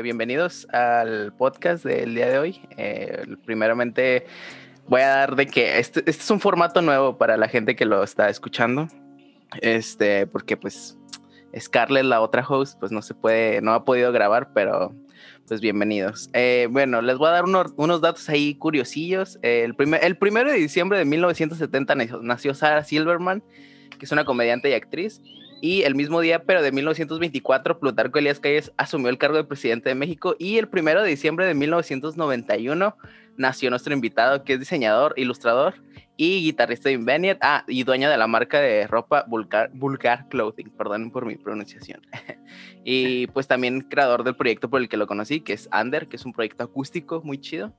Eh, bienvenidos al podcast del día de hoy. Eh, voy a dar de que este, este, es un formato nuevo para la gente que lo está escuchando. Este, porque pues Scarlett, la otra host, pues no se puede, no ha podido grabar, pero pues bienvenidos. Eh, bueno, les voy a dar unos datos ahí curiosillos. el, primer, el primero de diciembre de 1970 nació Sarah Silverman, que es una comediante y actriz. Y el mismo día, pero de 1924, Plutarco Elías Calles asumió el cargo de presidente de México. Y el primero de diciembre de 1991 nació nuestro invitado, que es diseñador, ilustrador y guitarrista de Inveniet. Ah, y dueño de la marca de ropa Vulgar, Vulgar Clothing. Perdón por mi pronunciación. y pues también creador del proyecto por el que lo conocí, que es Ander, que es un proyecto acústico muy chido.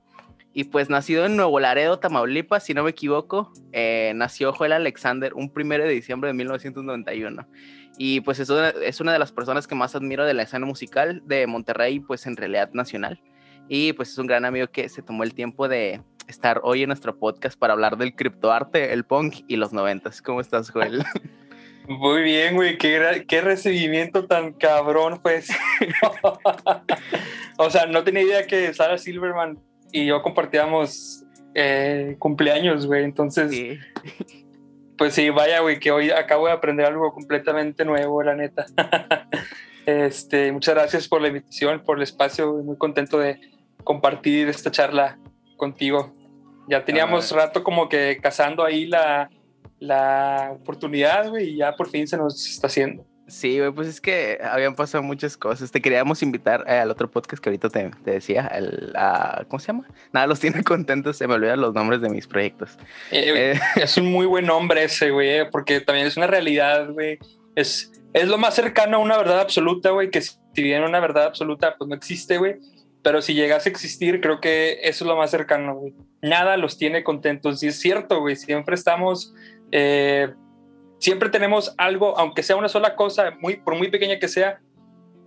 Y pues nacido en Nuevo Laredo, Tamaulipas, si no me equivoco, eh, nació Joel Alexander un primero de diciembre de 1991. Y pues es una, es una de las personas que más admiro de la escena musical de Monterrey, pues en realidad nacional. Y pues es un gran amigo que se tomó el tiempo de estar hoy en nuestro podcast para hablar del criptoarte, el punk y los noventas. ¿Cómo estás, Joel? Muy bien, güey. Qué, qué recibimiento tan cabrón, pues. o sea, no tenía idea que Sarah Silverman y yo compartíamos eh, cumpleaños, güey. Entonces, pues sí, vaya, güey, que hoy acabo de aprender algo completamente nuevo, la neta. este, muchas gracias por la invitación, por el espacio. Muy contento de compartir esta charla contigo. Ya teníamos ah. rato como que cazando ahí la, la oportunidad, güey, y ya por fin se nos está haciendo. Sí, pues es que habían pasado muchas cosas. Te queríamos invitar eh, al otro podcast que ahorita te, decía, el, ¿cómo se llama? Nada, los tiene contentos, se me olvidan los nombres de mis proyectos. Eh, eh, es un muy buen nombre ese, güey, porque también es una realidad, güey. Es, es lo más cercano a una verdad absoluta, güey, que si bien una verdad absoluta, pues no existe, güey. Pero si llegase a existir, creo que eso es lo más cercano, güey. Nada los tiene contentos. Y es cierto, güey, siempre estamos siempre tenemos algo, aunque sea una sola cosa, muy, por muy pequeña que sea,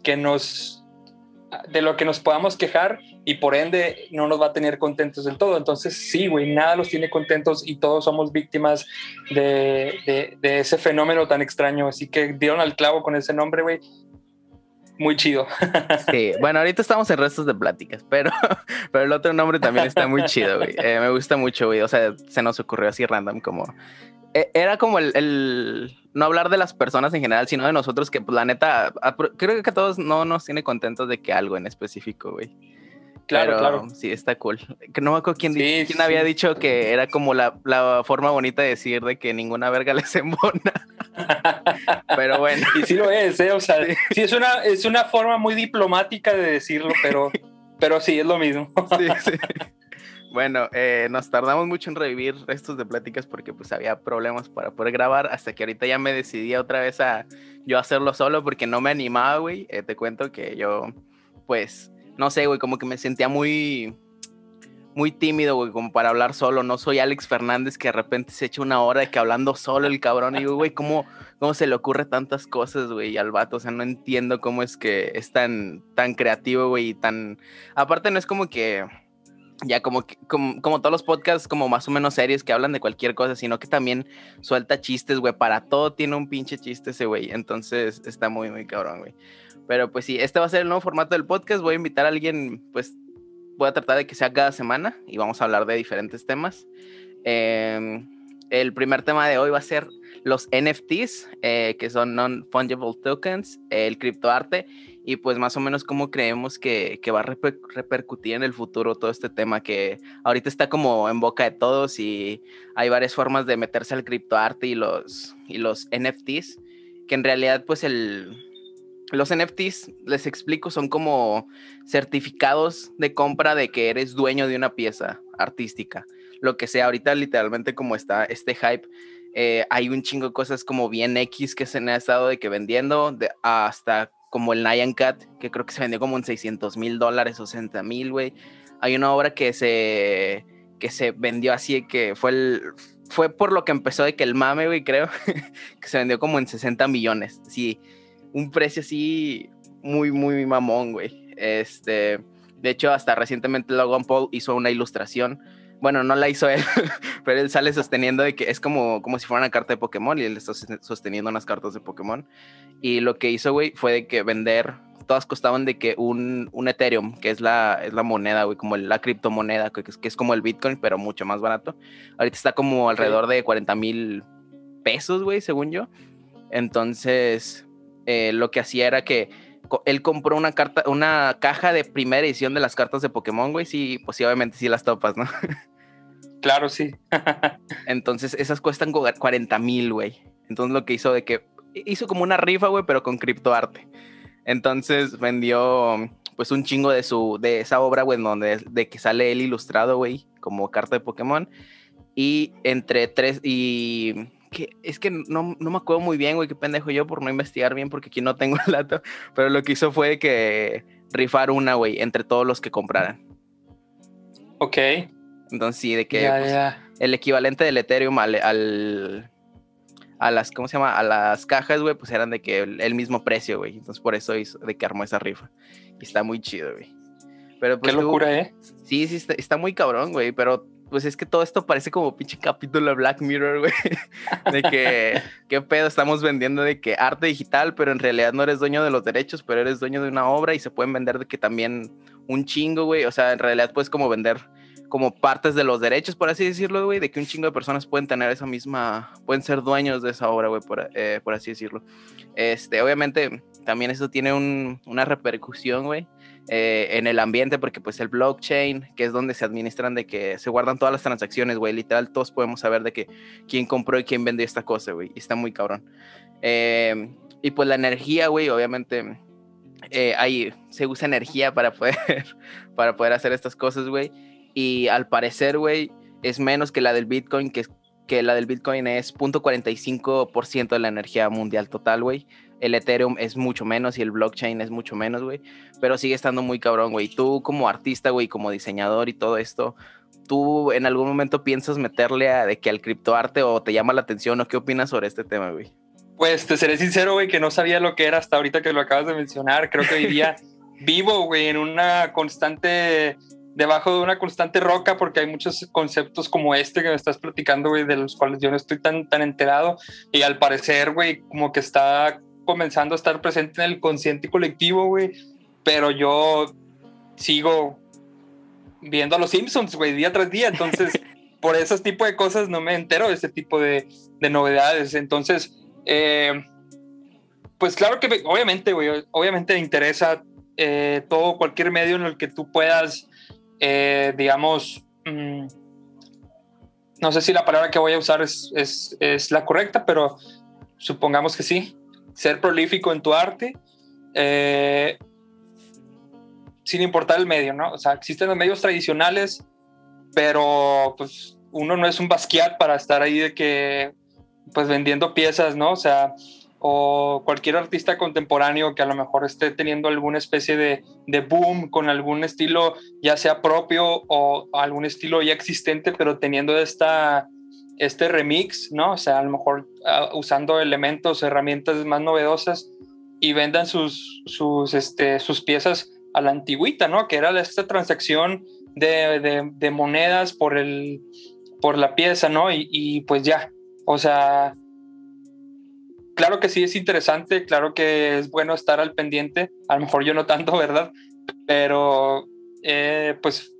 que nos de lo que nos podamos quejar y por ende no nos va a tener contentos del todo. Entonces, sí, güey, nada los tiene contentos y todos somos víctimas de, de, ese fenómeno tan extraño. Así que dieron al clavo con ese nombre, güey. Muy chido. Sí, bueno, ahorita estamos en restos de pláticas, pero, pero el otro nombre también está muy chido, güey. Eh, me gusta mucho, güey. O sea, se nos ocurrió así random como e, era como el, no hablar de las personas en general, sino de nosotros, que pues la neta, creo que a todos no nos tiene contentos de que algo en específico, güey. Claro, claro. Sí, está cool. Que no me acuerdo quién, quién había dicho que era como la, la, forma bonita de decir de que ninguna verga les embona. pero bueno. Y sí lo es, ¿eh? O sea, sí, es, una, es una forma muy diplomática de decirlo, pero, pero sí, es lo mismo. sí, sí. Bueno, eh, nos tardamos mucho en revivir restos de pláticas porque pues había problemas para poder grabar hasta que ahorita ya me decidí otra vez a yo hacerlo solo porque no me animaba, güey. Eh, te cuento que yo, pues, no sé, güey, como que me sentía muy, muy tímido, güey, como para hablar solo. No soy Alex Fernández que de repente se echa una hora de que hablando solo el cabrón. Y digo, güey, ¿cómo, ¿cómo se le ocurre tantas cosas, güey, al vato? O sea, no entiendo cómo es que es tan, tan creativo, güey, y tan... Aparte no es como que ya como, como, como, todos los podcasts como más o menos serios que hablan de cualquier cosa, sino que también suelta chistes, güey, para todo tiene un pinche chiste ese güey, entonces está muy, muy cabrón, güey. Pero pues sí, este va a ser el nuevo formato del podcast, voy a invitar a alguien, pues voy a tratar de que sea cada semana y vamos a hablar de diferentes temas. Em, el primer tema de hoy va a ser los NFTs, eh, que son Non-Fungible Tokens, el criptoarte y pues más o menos cómo creemos que, va a repercutir en el futuro todo este tema que ahorita está como en boca de todos y hay varias formas de meterse al criptoarte y los, y los NFTs, que en realidad pues el, los NFTs, les explico, son como certificados de compra de que eres dueño de una pieza artística, lo que sea, ahorita literalmente como está este hype. Eh, hay un chingo de cosas como bien X que se han estado de que vendiendo de, hasta como el Nyan Cat, que creo que se vendió como en 600 mil dólares o 60 mil, güey. Hay una obra que se, que se vendió así, que fue el, fue por lo que empezó de que el mame, güey, creo, que se vendió como en 60 millones. Sí, un precio así muy, muy mamón, güey. Este, de hecho, hasta recientemente Logan Paul hizo una ilustración bueno, no la hizo él, pero él sale sosteniendo de que es como, como si fuera una carta de Pokémon y él está sosteniendo unas cartas de Pokémon. Y lo que hizo, güey, fue de que vender todas costaban de que un, un Ethereum, que es la, es la moneda, güey, como la criptomoneda, que es, que es como el Bitcoin, pero mucho más barato. Ahorita está como alrededor de 40 mil pesos, güey, según yo. Entonces, eh, lo que hacía era que él compró una carta, una caja de primera edición de las cartas de Pokémon, güey, sí, pues sí, obviamente sí las topas, ¿no? Claro, sí. Entonces, esas cuestan 40 mil, güey. Entonces, lo que hizo de que hizo como una rifa, güey, pero con criptoarte. Entonces, vendió pues un chingo de su de esa obra, güey, donde de que sale él ilustrado, güey, como carta de Pokémon. Y entre tres y que es que no, no me acuerdo muy bien, güey, qué pendejo yo por no investigar bien porque aquí no tengo el dato, pero lo que hizo fue que rifar una, güey, entre todos los que compraran. Ok. Entonces sí, de que pues, el equivalente del Ethereum al, a las, ¿cómo se llama? A las cajas, güey, pues eran de que el, mismo precio, güey. Entonces por eso hizo de que armó esa rifa. Y está muy chido, güey. Pero pues, Qué locura, ¿eh? Sí, sí, está, muy cabrón, güey. Pero pues es que todo esto parece como pinche capítulo de Black Mirror, güey. De que, ¿qué pedo? Estamos vendiendo de que arte digital, pero en realidad no eres dueño de los derechos, pero eres dueño de una obra y se pueden vender de que también un chingo, güey. O sea, en realidad puedes como vender como partes de los derechos, por así decirlo, güey, de que un chingo de personas pueden tener esa misma, pueden ser dueños de esa obra, güey, por, eh, por, así decirlo. Este, obviamente, también eso tiene un, una repercusión, güey, eh, en el ambiente, porque pues el blockchain, que es donde se administran de que se guardan todas las transacciones, güey, literal, todos podemos saber de que quién compró y quién vendió esta cosa, güey, y está muy cabrón. Eh, y pues la energía, güey, obviamente, ahí se usa energía para poder, para poder hacer estas cosas, güey y al parecer, güey, es menos que la del Bitcoin, que, que la del Bitcoin es 0.45% de la energía mundial total, güey. El Ethereum es mucho menos y el blockchain es mucho menos, güey. Pero sigue estando muy cabrón, güey. Tú como artista, güey, como diseñador y todo esto, ¿tú en algún momento piensas meterle a de que al criptoarte o te llama la atención o qué opinas sobre este tema, güey? Pues te seré sincero, güey, que no sabía lo que era hasta ahorita que lo acabas de mencionar. Creo que vivía vivo, güey, en una constante debajo de una constante roca porque hay muchos conceptos como este que me estás platicando, güey, de los cuales yo no estoy tan, tan enterado y al parecer, güey, como que está comenzando a estar presente en el consciente colectivo, güey, pero yo sigo viendo a los Simpsons, güey, día tras día, entonces por esos tipos de cosas no me entero de ese tipo de, de novedades, entonces, eh, pues claro que obviamente, güey, obviamente me interesa eh, todo, cualquier medio en el que tú puedas eh, digamos, mm, no sé si la palabra que voy a usar es, es, la correcta, pero supongamos que sí, ser prolífico en tu arte, eh, sin importar el medio, ¿no? O sea, existen los medios tradicionales, pero pues uno no es un Basquiat para estar ahí de que, pues vendiendo piezas, ¿no? O sea, o cualquier artista contemporáneo que a lo mejor esté teniendo alguna especie de, de, boom con algún estilo ya sea propio o algún estilo ya existente, pero teniendo esta, este remix, ¿no? O sea, a lo mejor uh, usando elementos, herramientas más novedosas y vendan sus, sus, este, sus piezas a la antigüita, ¿no? Que era esta transacción de, de, de monedas por, el, por la pieza, ¿no? Y, y pues ya, o sea, claro que sí es interesante, claro que es bueno estar al pendiente, a lo mejor yo no tanto, ¿verdad? Pero eh, pues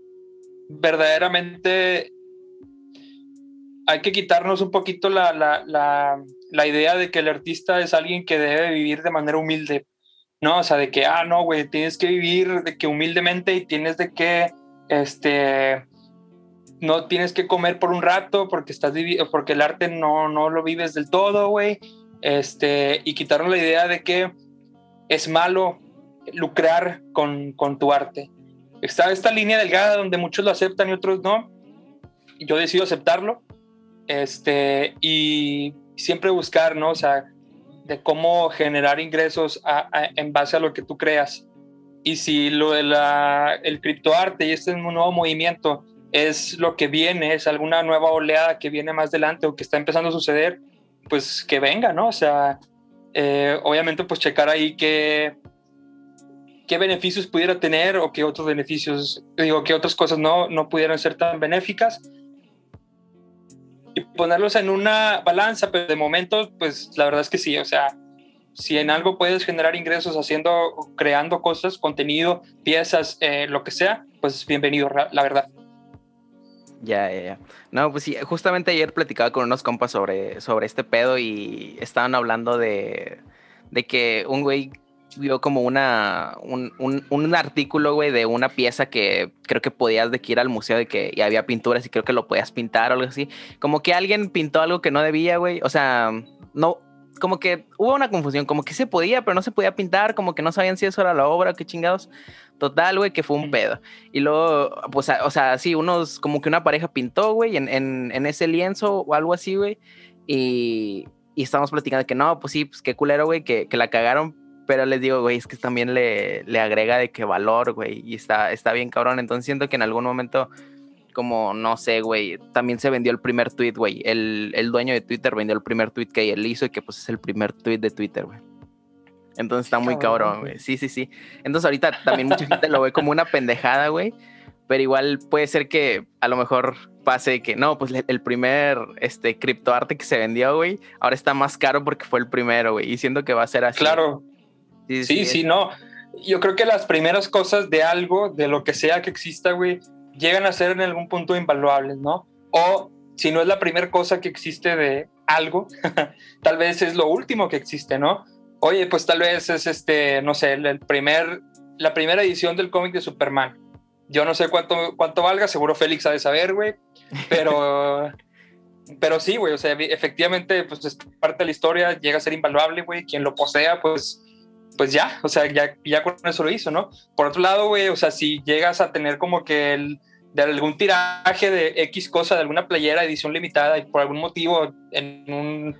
verdaderamente hay que quitarnos un poquito la, la, la, la, idea de que el artista es alguien que debe vivir de manera humilde, ¿no? O sea, de que, ah, no, güey, tienes que vivir de que humildemente y tienes de que, este, no tienes que comer por un rato porque estás porque el arte no, no lo vives del todo, güey este, y quitaron la idea de que es malo lucrar con, con tu arte. Está esta línea delgada donde muchos lo aceptan y otros no. Yo decido aceptarlo este, y siempre buscar, ¿no? O sea, de cómo generar ingresos en base a lo que tú creas. Y si lo de la, el criptoarte y este nuevo movimiento es lo que viene, es alguna nueva oleada que viene más adelante o que está empezando a suceder, pues que venga, ¿no? O sea, eh, obviamente pues checar ahí qué, qué beneficios pudiera tener o qué otros beneficios, digo, qué otras cosas no, no pudieran ser tan benéficas y ponerlos en una balanza, pero de momento, pues la verdad es que sí, o sea, Si en algo puedes generar ingresos haciendo, creando cosas, contenido, piezas, eh, lo que sea, pues bienvenido, la verdad. Ya, ya, ya. No, pues sí, justamente ayer platicaba con unos compas sobre, sobre este pedo y estaban hablando de, de que un güey vio como una, un, un, un artículo, güey, de una pieza que creo que podías de que ir al museo de que y había pinturas y creo que lo podías pintar o algo así. Como que alguien pintó algo que no debía, güey. O sea, no, como que hubo una confusión, como que se podía, pero no se podía pintar, como que no sabían si eso era la obra, qué chingados. Total, güey, que fue un pedo. Y luego, pues, o sea, sí, unos, como que una pareja pintó, güey, en, en, en ese lienzo o algo así, güey. Y, y estamos platicando de que no, pues sí, pues qué culero, güey, que, que la cagaron, pero les digo, güey, es que también le, le agrega de qué valor, güey, y está, está bien cabrón. Entonces siento que en algún momento, como, no sé, güey, también se vendió el primer tweet, güey. El, el, dueño de Twitter vendió el primer tweet que él hizo y que pues es el primer tweet de Twitter, güey. Entonces está muy cabrón, güey. Sí, sí, sí. Entonces ahorita también mucha gente lo ve como una pendejada, güey. Pero igual puede ser que a lo mejor pase que no, pues el primer este criptoarte que se vendió, güey, ahora está más caro porque fue el primero, güey. Y siento que va a ser así. Claro. Sí, sí, sí, no. Yo creo que las primeras cosas de algo, de lo que sea que exista, güey, llegan a ser en algún punto invaluables, ¿no? O si no es la primera cosa que existe de algo, tal vez es lo último que existe, ¿no? Oye, pues tal vez es este, no sé, el primer, la primera edición del cómic de Superman. Yo no sé cuánto, cuánto valga, seguro Félix ha de saber, güey, pero, pero sí, güey, o sea, efectivamente, pues es parte de la historia, llega a ser invaluable, güey, quien lo posea, pues pues ya, o sea, ya, ya con eso lo hizo, ¿no? Por otro lado, güey, o sea, si llegas a tener como que el, de algún tiraje de X cosa, de alguna playera edición limitada y por algún motivo en un...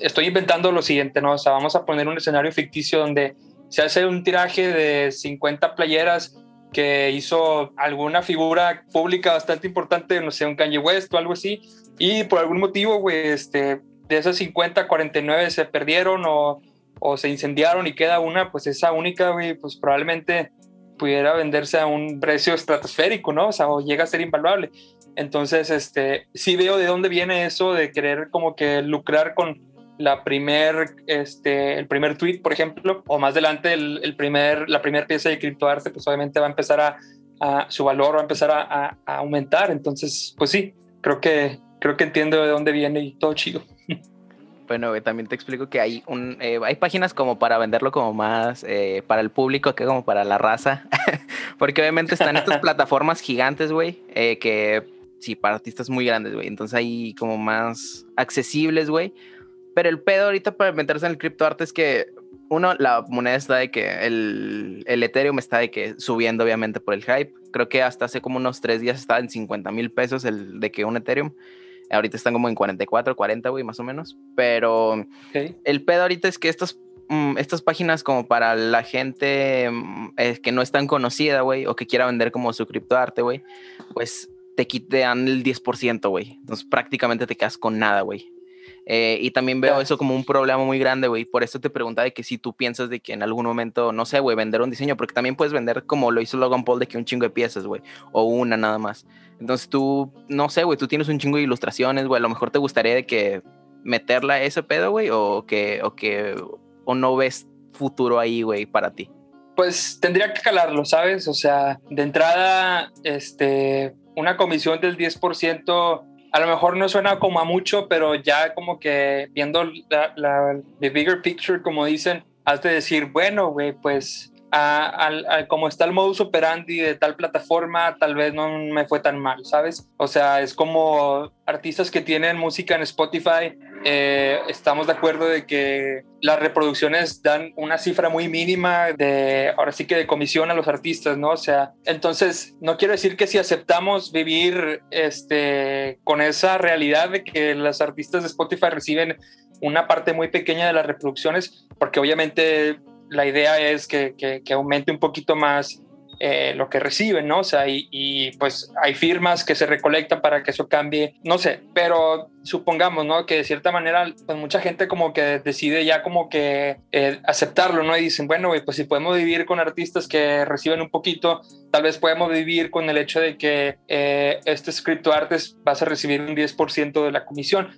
Estoy inventando lo siguiente, ¿no? O sea, vamos a poner un escenario ficticio donde se hace un tiraje de 50 playeras que hizo alguna figura pública bastante importante, no sé, un Kanye West o algo así, y por algún motivo, güey, este, de esas 50, 49 se perdieron o o se incendiaron y queda una, pues esa única, güey, pues probablemente pudiera venderse a un precio estratosférico, ¿no? O sea, o llega a ser invaluable. Entonces, este, sí veo de dónde viene eso de querer como que lucrar con la primer, este, el primer tweet, por ejemplo, o más adelante el, primer, la primera pieza de criptoarte, pues obviamente va a empezar a, su valor va a empezar a, a, aumentar. Entonces, pues sí, creo que, creo que entiendo de dónde viene y todo chido. Bueno, también te explico que hay un eh, hay páginas como para venderlo como más eh, para el público que como para la raza. Porque obviamente están estas plataformas gigantes, güey, eh, que sí, para artistas muy grandes, güey. Entonces hay como más accesibles, güey. Pero el pedo ahorita para meterse en el criptoarte es que, uno, la moneda está de que el, el Ethereum está de que subiendo, obviamente, por el hype. Creo que hasta hace como unos tres días estaba en 50 mil pesos el de que un Ethereum. Ahorita están como en 44, 40, güey, más o menos. Pero el pedo ahorita es que estas, mm, estas páginas como para la gente mm, eh, que no es tan conocida, güey, o que quiera vender como su criptoarte, güey, pues te quitan el 10%, güey. Entonces prácticamente te quedas con nada, güey. Eh, y también veo eso como un problema muy grande, güey. Por eso te preguntaba de que si tú piensas de que en algún momento, no sé, güey, vender un diseño, porque también puedes vender como lo hizo Logan Paul de que un chingo de piezas, güey, o una nada más. Entonces tú, no sé, güey, tú tienes un chingo de ilustraciones, güey, a lo mejor te gustaría de que meterla a ese pedo, güey, o que, o que, o no ves futuro ahí, güey, para ti. Pues tendría que calarlo, ¿sabes? O sea, de entrada, este, una comisión del 10% a lo mejor no suena como a mucho, pero ya como que viendo la, the bigger picture, como dicen, has de decir, bueno, güey, pues como está el modus operandi de tal plataforma, tal vez no me fue tan mal, ¿sabes? O sea, es como artistas que tienen música en Spotify, eh, estamos de acuerdo de que las reproducciones dan una cifra muy mínima de, ahora sí que de comisión a los artistas, ¿no? O sea, entonces, no quiero decir que si aceptamos vivir este, con esa realidad de que los artistas de Spotify reciben una parte muy pequeña de las reproducciones, porque obviamente la idea es que, que, aumente un poquito más eh, lo que reciben, ¿no? O sea, y, pues hay firmas que se recolectan para que eso cambie, no sé, pero supongamos, ¿no? Que de cierta manera, pues mucha gente como que decide ya como que eh, aceptarlo, ¿no? Y dicen, bueno, pues si podemos vivir con artistas que reciben un poquito, tal vez podemos vivir con el hecho de que eh, este script artes vas a recibir un 10% de la comisión,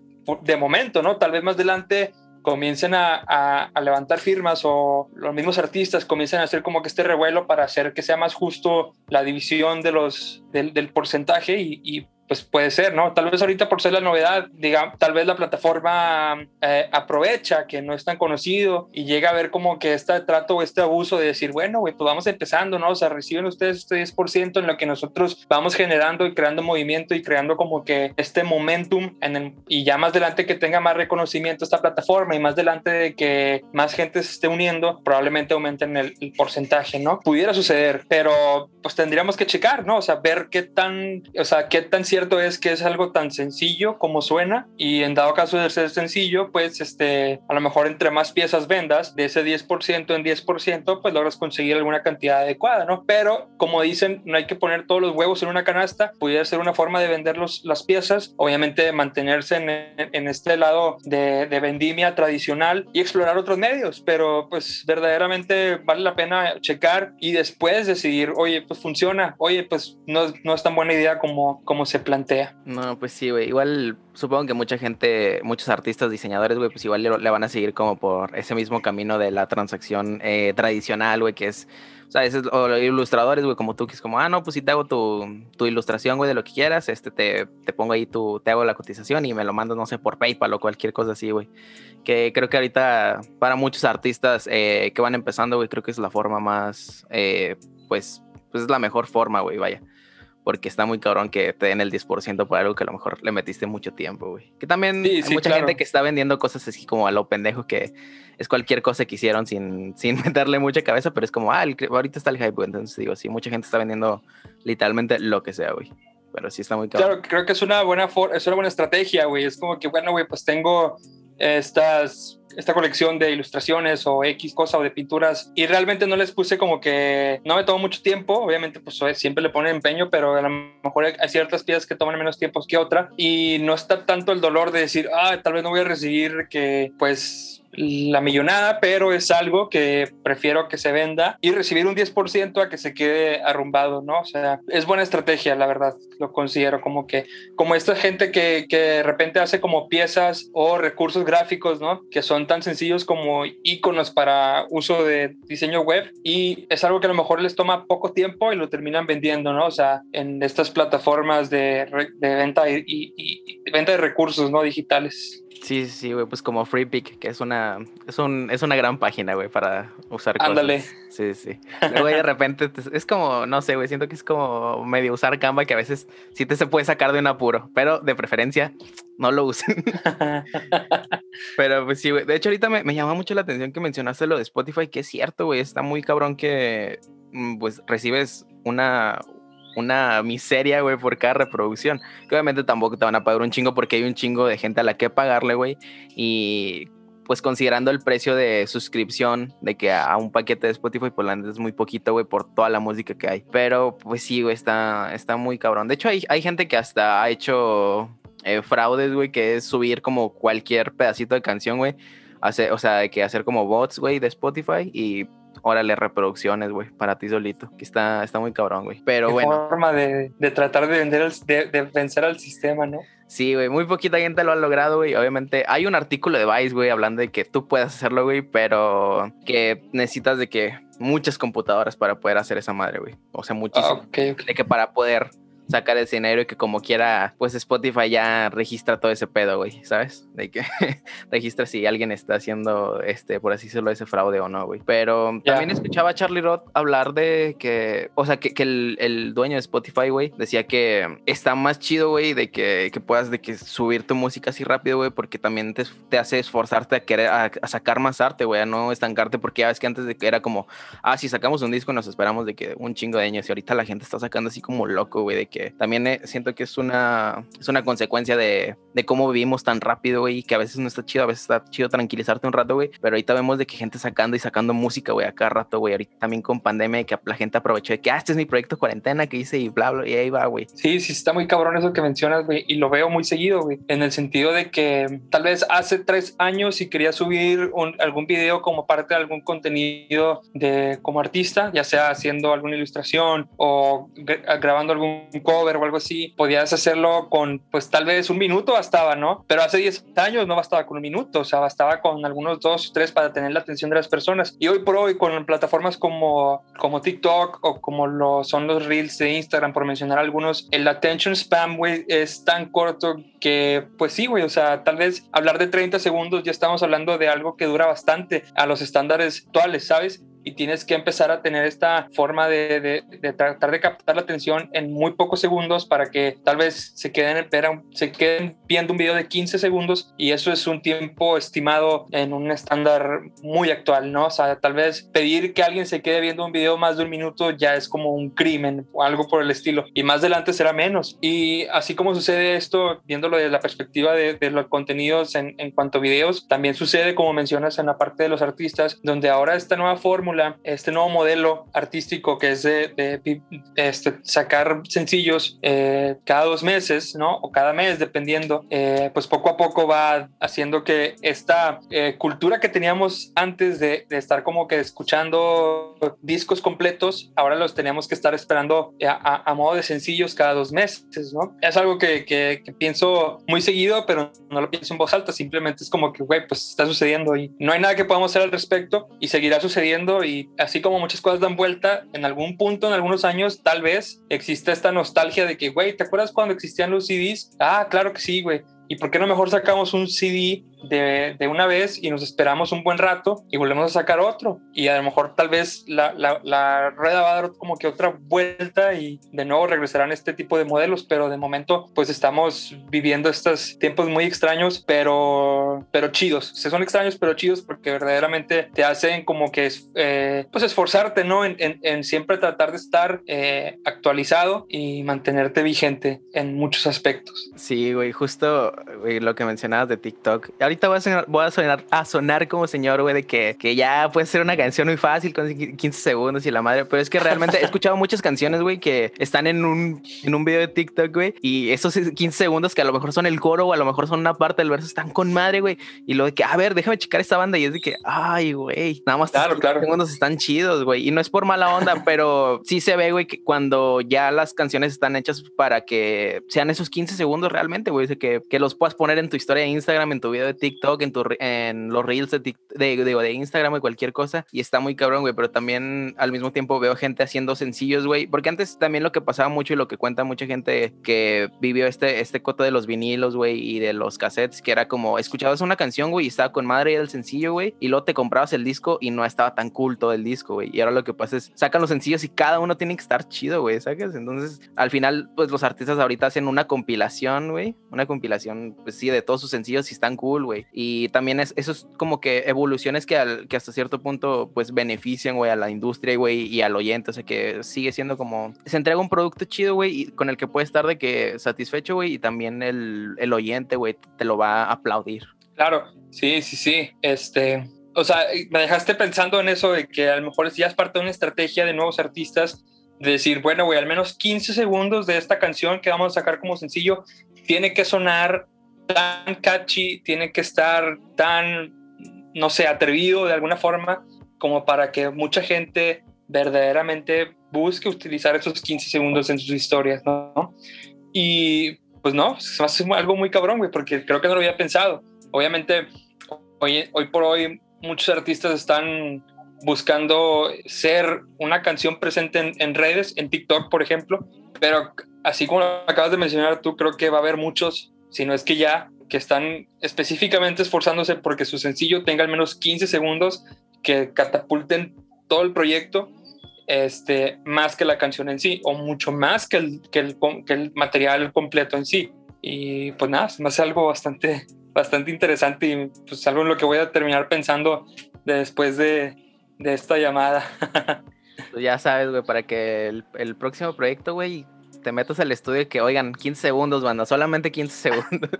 de momento, ¿no? Tal vez más adelante comiencen a, levantar firmas o los mismos artistas comiencen a hacer como que este revuelo para hacer que sea más justo la división de los, del, porcentaje y pues puede ser, ¿no? Tal vez ahorita por ser la novedad, diga, tal vez la plataforma eh, aprovecha que no es tan conocido y llega a ver como que este trato o este abuso de decir, bueno, güey, pues vamos empezando, ¿no? O sea, reciben ustedes este 10% en lo que nosotros vamos generando y creando movimiento y creando como que este momentum en el, y ya más adelante que tenga más reconocimiento esta plataforma y más adelante de que más gente se esté uniendo, probablemente aumenten el, el porcentaje, ¿no? Pudiera suceder, pero pues tendríamos que checar, ¿no? O sea, ver qué tan, o sea, qué tan cierto cierto es que es algo tan sencillo como suena y en dado caso de ser sencillo, pues este, a lo mejor entre más piezas vendas, de ese 10% en 10%, pues logras conseguir alguna cantidad adecuada, ¿no? Pero como dicen, no hay que poner todos los huevos en una canasta, pudiera ser una forma de vender los, las piezas, obviamente mantenerse en, en este lado de, de, vendimia tradicional y explorar otros medios, pero pues verdaderamente vale la pena checar y después decidir, oye, pues funciona, oye, pues no, no es tan buena idea como, como se plantea. No, pues sí, güey. Igual supongo que mucha gente, muchos artistas, diseñadores, güey, pues igual le, van a seguir como por ese mismo camino de la transacción eh, tradicional, güey, que es, o sea, o los ilustradores, güey, como tú, que es como, ah, no, pues si te hago tu, tu ilustración, güey, de lo que quieras, este, te, te pongo ahí tu, te hago la cotización y me lo mandas, no sé, por PayPal o cualquier cosa así, güey. Que creo que ahorita para muchos artistas eh, que van empezando, güey, creo que es la forma más, eh, pues, pues es la mejor forma, güey, vaya porque está muy cabrón que te den el 10% por algo que a lo mejor le metiste mucho tiempo, güey. Que también hay mucha gente que está vendiendo cosas así como a lo pendejo, que es cualquier cosa que hicieron sin, sin meterle mucha cabeza, pero es como, ah, ahorita está el hype, entonces digo, sí, mucha gente está vendiendo literalmente lo que sea, güey. Pero sí está muy cabrón. Claro, creo que es una buena, es una buena estrategia, güey. Es como que, bueno, güey, pues tengo estas esta colección de ilustraciones o X cosa o de pinturas y realmente no les puse como que no me tomó mucho tiempo, obviamente pues siempre le ponen empeño, pero a lo mejor hay ciertas piezas que toman menos tiempo que otra y no está tanto el dolor de decir, ah, tal vez no voy a recibir que pues la millonada, pero es algo que prefiero que se venda y recibir un 10% a que se quede arrumbado, ¿no? O sea, es buena estrategia, la verdad, lo considero como que, como esta gente que, que de repente hace como piezas o recursos gráficos, ¿no? Que son tan sencillos como iconos para uso de diseño web y es algo que a lo mejor les toma poco tiempo y lo terminan vendiendo, ¿no? O sea, en estas plataformas de, de venta y, y, venta de recursos, ¿no? Digitales. Sí, sí, güey, pues como FreePic, que es una, es, un, es una gran página, güey, para usar Ándale. Sí, sí. Luego de repente es como, no sé, güey, siento que es como medio usar Canva que a veces sí te se puede sacar de un apuro, pero de preferencia no lo usen. pero pues sí, güey. De hecho, ahorita me, me llama mucho la atención que mencionaste lo de Spotify, que es cierto, güey, está muy cabrón que mm, pues recibes una, una miseria, güey, por cada reproducción. Que obviamente tampoco te van a pagar un chingo porque hay un chingo de gente a la que pagarle, güey. Y pues considerando el precio de suscripción de que a, un paquete de Spotify, pues la es muy poquito, güey, por toda la música que hay. Pero pues sí, güey, está, está muy cabrón. De hecho, hay, hay gente que hasta ha hecho eh, fraudes, güey, que es subir como cualquier pedacito de canción, güey. O sea, de que hacer como bots, güey, de Spotify y órale, reproducciones, güey, para ti solito, que está, está muy cabrón, güey. Pero bueno. forma de, de tratar de, vender de, vencer al sistema, ¿no? Sí, güey, muy poquita gente lo ha logrado, güey. Obviamente hay un artículo de Vice, güey, hablando de que tú puedes hacerlo, güey, pero que necesitas de que muchas computadoras para poder hacer esa madre, güey. O sea, muchísimo. Ah, De que para poder sacar ese dinero y que como quiera, pues Spotify ya registra todo ese pedo, güey, ¿sabes? De que registra si alguien está haciendo, este, por así decirlo, ese fraude o no, güey. Pero también escuchaba a Charlie Roth hablar de que, o sea, que, que el, el, dueño de Spotify, güey, decía que está más chido, güey, de que, que, puedas de que subir tu música así rápido, güey, porque también te, te, hace esforzarte a querer, a, sacar más arte, güey, a no estancarte, porque ya ves que antes de que era como, ah, si sacamos un disco nos esperamos de que un chingo de años y ahorita la gente está sacando así como loco, güey, de que también eh, siento que es una, es una consecuencia de, de cómo vivimos tan rápido, güey, que a veces no está chido, a veces está chido tranquilizarte un rato, güey, pero ahorita vemos de que gente sacando y sacando música, güey, a cada rato, güey, ahorita también con pandemia, que la gente aprovechó de que, ah, este es mi proyecto cuarentena que hice y bla, bla, y ahí va, güey. Sí, sí, está muy cabrón eso que mencionas, güey, y lo veo muy seguido, güey, en el sentido de que tal vez hace tres años si quería subir algún video como parte de algún contenido de como artista, ya sea haciendo alguna ilustración o grabando algún cover o algo así, podías hacerlo con, pues tal vez un minuto bastaba, ¿no? Pero hace 10 años no bastaba con un minuto, o sea, bastaba con algunos dos o tres para tener la atención de las personas. Y hoy por hoy, con plataformas como, como TikTok o como lo son los Reels de Instagram, por mencionar algunos, el attention spam, güey, es tan corto que, pues sí, güey, o sea, tal vez hablar de 30 segundos ya estamos hablando de algo que dura bastante a los estándares actuales, ¿sabes? Y tienes que empezar a tener esta forma de, tratar de captar la atención en muy pocos segundos para que tal vez se queden, se queden viendo un video de 15 segundos y eso es un tiempo estimado en un estándar muy actual, ¿no? O sea, tal vez pedir que alguien se quede viendo un video más de un minuto ya es como un crimen o algo por el estilo y más adelante será menos. Y así como sucede esto, viéndolo desde la perspectiva de, los contenidos en, en cuanto a videos, también sucede como mencionas en la parte de los artistas, donde ahora esta nueva fórmula este nuevo modelo artístico que es de, este, sacar sencillos eh, cada dos meses, ¿no? O cada mes, dependiendo, eh, pues poco a poco va haciendo que esta eh, cultura que teníamos antes de, estar como que escuchando discos completos, ahora los teníamos que estar esperando a, modo de sencillos cada dos meses, ¿no? Es algo que, que, pienso muy seguido, pero no lo pienso en voz alta, simplemente es como que, güey, pues está sucediendo y no hay nada que podamos hacer al respecto y seguirá sucediendo y así como muchas cosas dan vuelta, en algún punto, en algunos años, tal vez existe esta nostalgia de que, güey, ¿te acuerdas cuando existían los CDs? Ah, claro que sí, güey. ¿Y por qué no mejor sacamos un CD de, de, una vez y nos esperamos un buen rato y volvemos a sacar otro. Y a lo mejor tal vez la, la, la, rueda va a dar como que otra vuelta y de nuevo regresarán este tipo de modelos, pero de momento pues estamos viviendo estos tiempos muy extraños, pero, pero chidos. Se son extraños, pero chidos porque verdaderamente te hacen como que eh, pues esforzarte, ¿no? En, en, siempre tratar de estar eh, actualizado y mantenerte vigente en muchos aspectos. Sí, güey, justo lo que mencionabas de TikTok ahorita voy a sonar, voy a sonar, a sonar como señor, güey, de que, que ya puede ser una canción muy fácil con 15 segundos y la madre, pero es que realmente he escuchado muchas canciones, güey, que están en un, en un video de TikTok, güey, y esos 15 segundos que a lo mejor son el coro o a lo mejor son una parte del verso están con madre, güey, y lo de que, a ver, déjame checar esta banda y es de que, ay, güey, nada más claro, claro. segundos están chidos, güey, y no es por mala onda, pero sí se ve, güey, que cuando ya las canciones están hechas para que sean esos 15 segundos realmente, güey, que, que los puedas poner en tu historia de Instagram, en tu video de TikTok, en, tu, en los reels de, de, de, Instagram o cualquier cosa. Y está muy cabrón, güey. Pero también al mismo tiempo veo gente haciendo sencillos, güey. Porque antes también lo que pasaba mucho y lo que cuenta mucha gente que vivió este, este coto de los vinilos, güey, y de los cassettes, que era como escuchabas una canción, güey, y estaba con madre y el sencillo, güey. Y luego te comprabas el disco y no estaba tan cool todo el disco, güey. Y ahora lo que pasa es sacan los sencillos y cada uno tiene que estar chido, güey, ¿sabes? Entonces, al final, pues los artistas ahorita hacen una compilación, güey. Una compilación, pues sí, de todos sus sencillos y están cool, Y también es, eso es como que evoluciones que hasta cierto punto pues benefician, güey, a la industria, güey, y al oyente, o sea, que sigue siendo como, se entrega un producto chido, güey, con el que puede estar de que satisfecho, güey, y también el, el oyente, güey, te lo va a aplaudir. Claro, sí, sí, sí, este, o sea, me dejaste pensando en eso de que a lo mejor ya es parte de una estrategia de nuevos artistas, de decir, bueno, güey, al menos 15 segundos de esta canción que vamos a sacar como sencillo tiene que sonar tan catchy, tiene que estar tan, no sé, atrevido de alguna forma, como para que mucha gente verdaderamente busque utilizar esos 15 segundos en sus historias, ¿no? Y pues no, hace algo muy cabrón, güey, porque creo que no lo había pensado. Obviamente, hoy, hoy por hoy muchos artistas están buscando ser una canción presente en, en, redes, en TikTok, por ejemplo, pero así como acabas de mencionar tú, creo que va a haber muchos sino es que ya que están específicamente esforzándose porque su sencillo tenga al menos 15 segundos que catapulten todo el proyecto este, más que la canción en sí, o mucho más que el, que el, material completo en sí. Y pues nada, me hace algo bastante, bastante interesante y pues algo en lo que voy a terminar pensando después de, de esta llamada. Pues ya sabes, güey, para que el, el próximo proyecto, güey, te metas al estudio y que, oigan, 15 segundos, banda, solamente 15 segundos.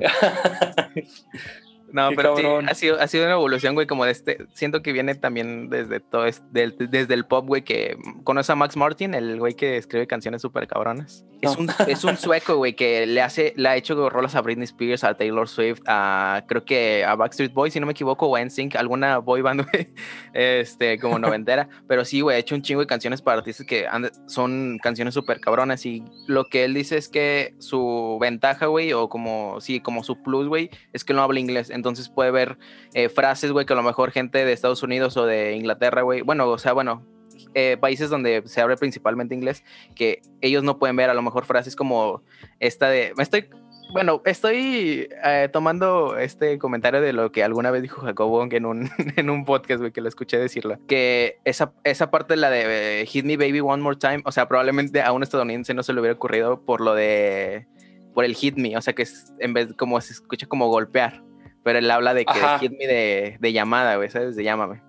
No, pero sí, ha sido, ha sido una evolución, güey, como de este. Siento que viene también desde todo, desde el pop, güey, que conoce a Max Martin, el güey que escribe canciones súper cabronas. Es, un, es un sueco, güey, que le hace, le ha hecho rolas a Britney Spears, a Taylor Swift, a creo que a Backstreet Boys, si no me equivoco, o a NSYNC, alguna boy band, güey, este, como noventera. pero sí, güey, ha hecho un chingo de canciones para artistas que son canciones súper cabronas. Y lo que él dice es que su ventaja, güey, o como, sí, como su plus, güey, es que no habla inglés entonces puede ver eh, frases, güey, que a lo mejor gente de Estados Unidos o de Inglaterra, güey, bueno, o sea, bueno, eh, países donde se abre principalmente inglés, que ellos no pueden ver a lo mejor frases como esta de, me estoy, bueno, estoy eh, tomando este comentario de lo que alguna vez dijo Jacob Wong en un, en un podcast, güey, que lo escuché decirlo, que esa, esa parte, la de Hit Me Baby One More Time, o sea, probablemente a un estadounidense no se le hubiera ocurrido por lo de, por el Hit Me, o sea, que es, en vez como se escucha como golpear pero él habla de que hit me de, de, llamada, güey, ¿sabes? De llámame.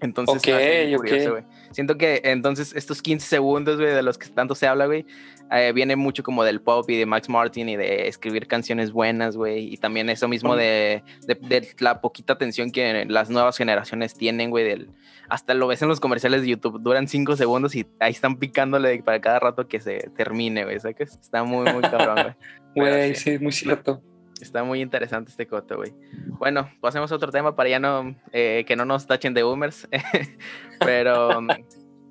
Entonces, okay, okay. Siento que entonces estos 15 segundos, güey, de los que tanto se habla, güey, eh, viene mucho como del pop y de Max Martin y de escribir canciones buenas, güey, y también eso mismo de, de, de, la poquita atención que las nuevas generaciones tienen, güey, del, hasta lo ves en los comerciales de YouTube, duran 5 segundos y ahí están picándole para cada rato que se termine, güey, ¿sabes? Está muy, muy cabrón, güey. Güey, sí, muy cierto. Está muy interesante este coto, güey. Bueno, pasemos a otro tema para ya no, eh, que no nos tachen de boomers. Pero,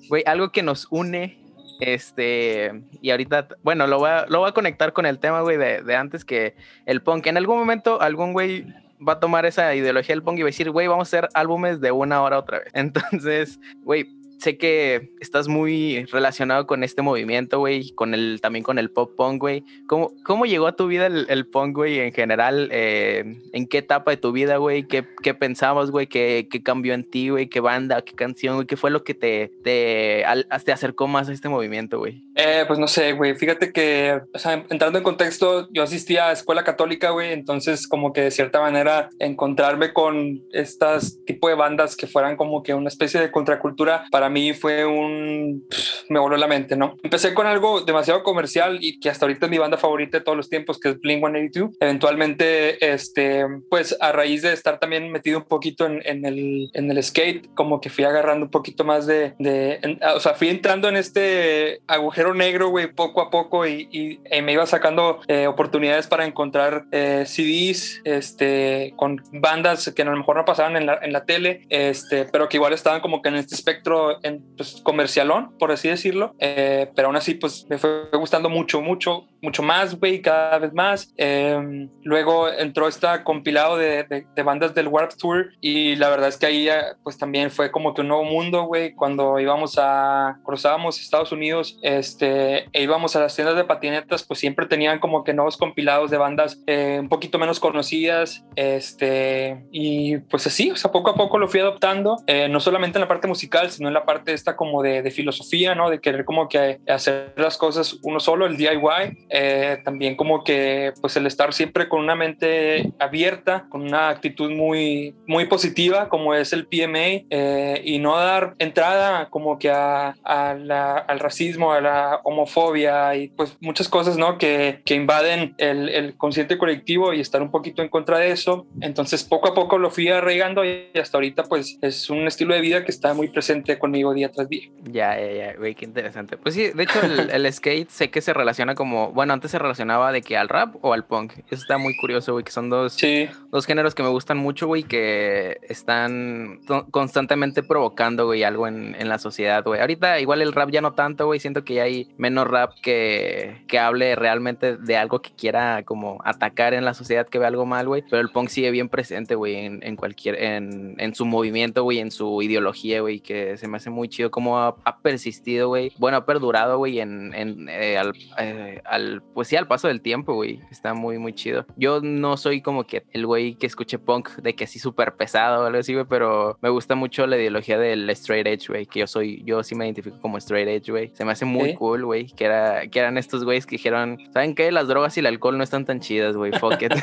güey, algo que nos une, este, y ahorita, bueno, lo voy a, lo voy a conectar con el tema, güey, de, de antes que el punk. En algún momento, algún güey va a tomar esa ideología del punk y va a decir, güey, vamos a hacer álbumes de una hora otra vez. Entonces, güey, sé que estás muy relacionado con este movimiento, güey, con el, también con el pop punk, güey. ¿Cómo, ¿Cómo llegó a tu vida el, el punk, güey, en general? Eh, ¿En qué etapa de tu vida, güey? ¿Qué, qué pensabas, güey? ¿Qué, ¿Qué, cambió en ti, güey? ¿Qué banda? ¿Qué canción, güey? ¿Qué fue lo que te, te, te acercó más a este movimiento, güey? Eh, pues no sé, güey. Fíjate que, o sea, entrando en contexto, yo asistía a escuela católica, güey, entonces como que de cierta manera encontrarme con estas tipo de bandas que fueran como que una especie de contracultura para mí fue un... me voló la mente, ¿no? Empecé con algo demasiado comercial y que hasta ahorita es mi banda favorita de todos los tiempos, que es Blink-182. Eventualmente, este, pues a raíz de estar también metido un poquito en, en, el, en el skate, como que fui agarrando un poquito más de... de o sea, fui entrando en este agujero negro, güey, poco a poco y, y, me iba sacando eh, oportunidades para encontrar eh, CDs este, con bandas que a lo mejor no pasaban en la, en la tele, este, pero que igual estaban como que en este espectro en, pues, comercialón, por así decirlo. Eh, pero aún así, pues me fue gustando mucho, mucho, mucho más, güey, cada vez más. Eh, luego entró esta compilado de, de, de, bandas del Warp Tour y la verdad es que ahí, pues también fue como que un nuevo mundo, güey, cuando íbamos a, cruzábamos Estados Unidos, este, e íbamos a las tiendas de patinetas, pues siempre tenían como que nuevos compilados de bandas eh, un poquito menos conocidas, este, y pues así, o sea, poco a poco lo fui adoptando, eh, no solamente en la parte musical, sino en la parte esta como de, de, filosofía, ¿no? De querer como que hacer las cosas uno solo, el DIY, eh, también como que pues el estar siempre con una mente abierta, con una actitud muy, muy positiva como es el PMA eh, y no dar entrada como que a, a la, al racismo, a la homofobia y pues muchas cosas, ¿no? Que, que invaden el, el, consciente colectivo y estar un poquito en contra de eso. Entonces poco a poco lo fui arraigando y hasta ahorita pues es un estilo de vida que está muy presente conmigo día tras día. Ya, ya, ya, güey, qué interesante. Pues sí, de hecho el, el, skate sé que se relaciona como, bueno, antes se relacionaba de que al rap o al punk. Eso está muy curioso, güey, que son dos, sí. dos géneros que me gustan mucho, güey, que están constantemente provocando, güey, algo en, en la sociedad, güey. Ahorita igual el rap ya no tanto, güey, siento que ya hay menos rap que, que hable realmente de algo que quiera como atacar en la sociedad, que ve algo mal, güey. Pero el punk sigue bien presente, güey, en, en cualquier, en, en su movimiento, güey, en su ideología, güey, que se me hace muy chido cómo ha, ha persistido, güey. Bueno, ha perdurado, güey, en, en eh, al, eh, al, pues sí, al paso del tiempo, güey. Está muy, muy chido. Yo no soy como que el güey que escuche punk de que así súper pesado o algo así, güey, pero me gusta mucho la ideología del straight edge, güey, que yo soy, yo sí me identifico como straight edge, güey. Se me hace muy ¿Sí? cool, güey, que, era, que eran estos güeyes que dijeron, ¿saben qué? Las drogas y el alcohol no están tan chidas, güey, fuck it.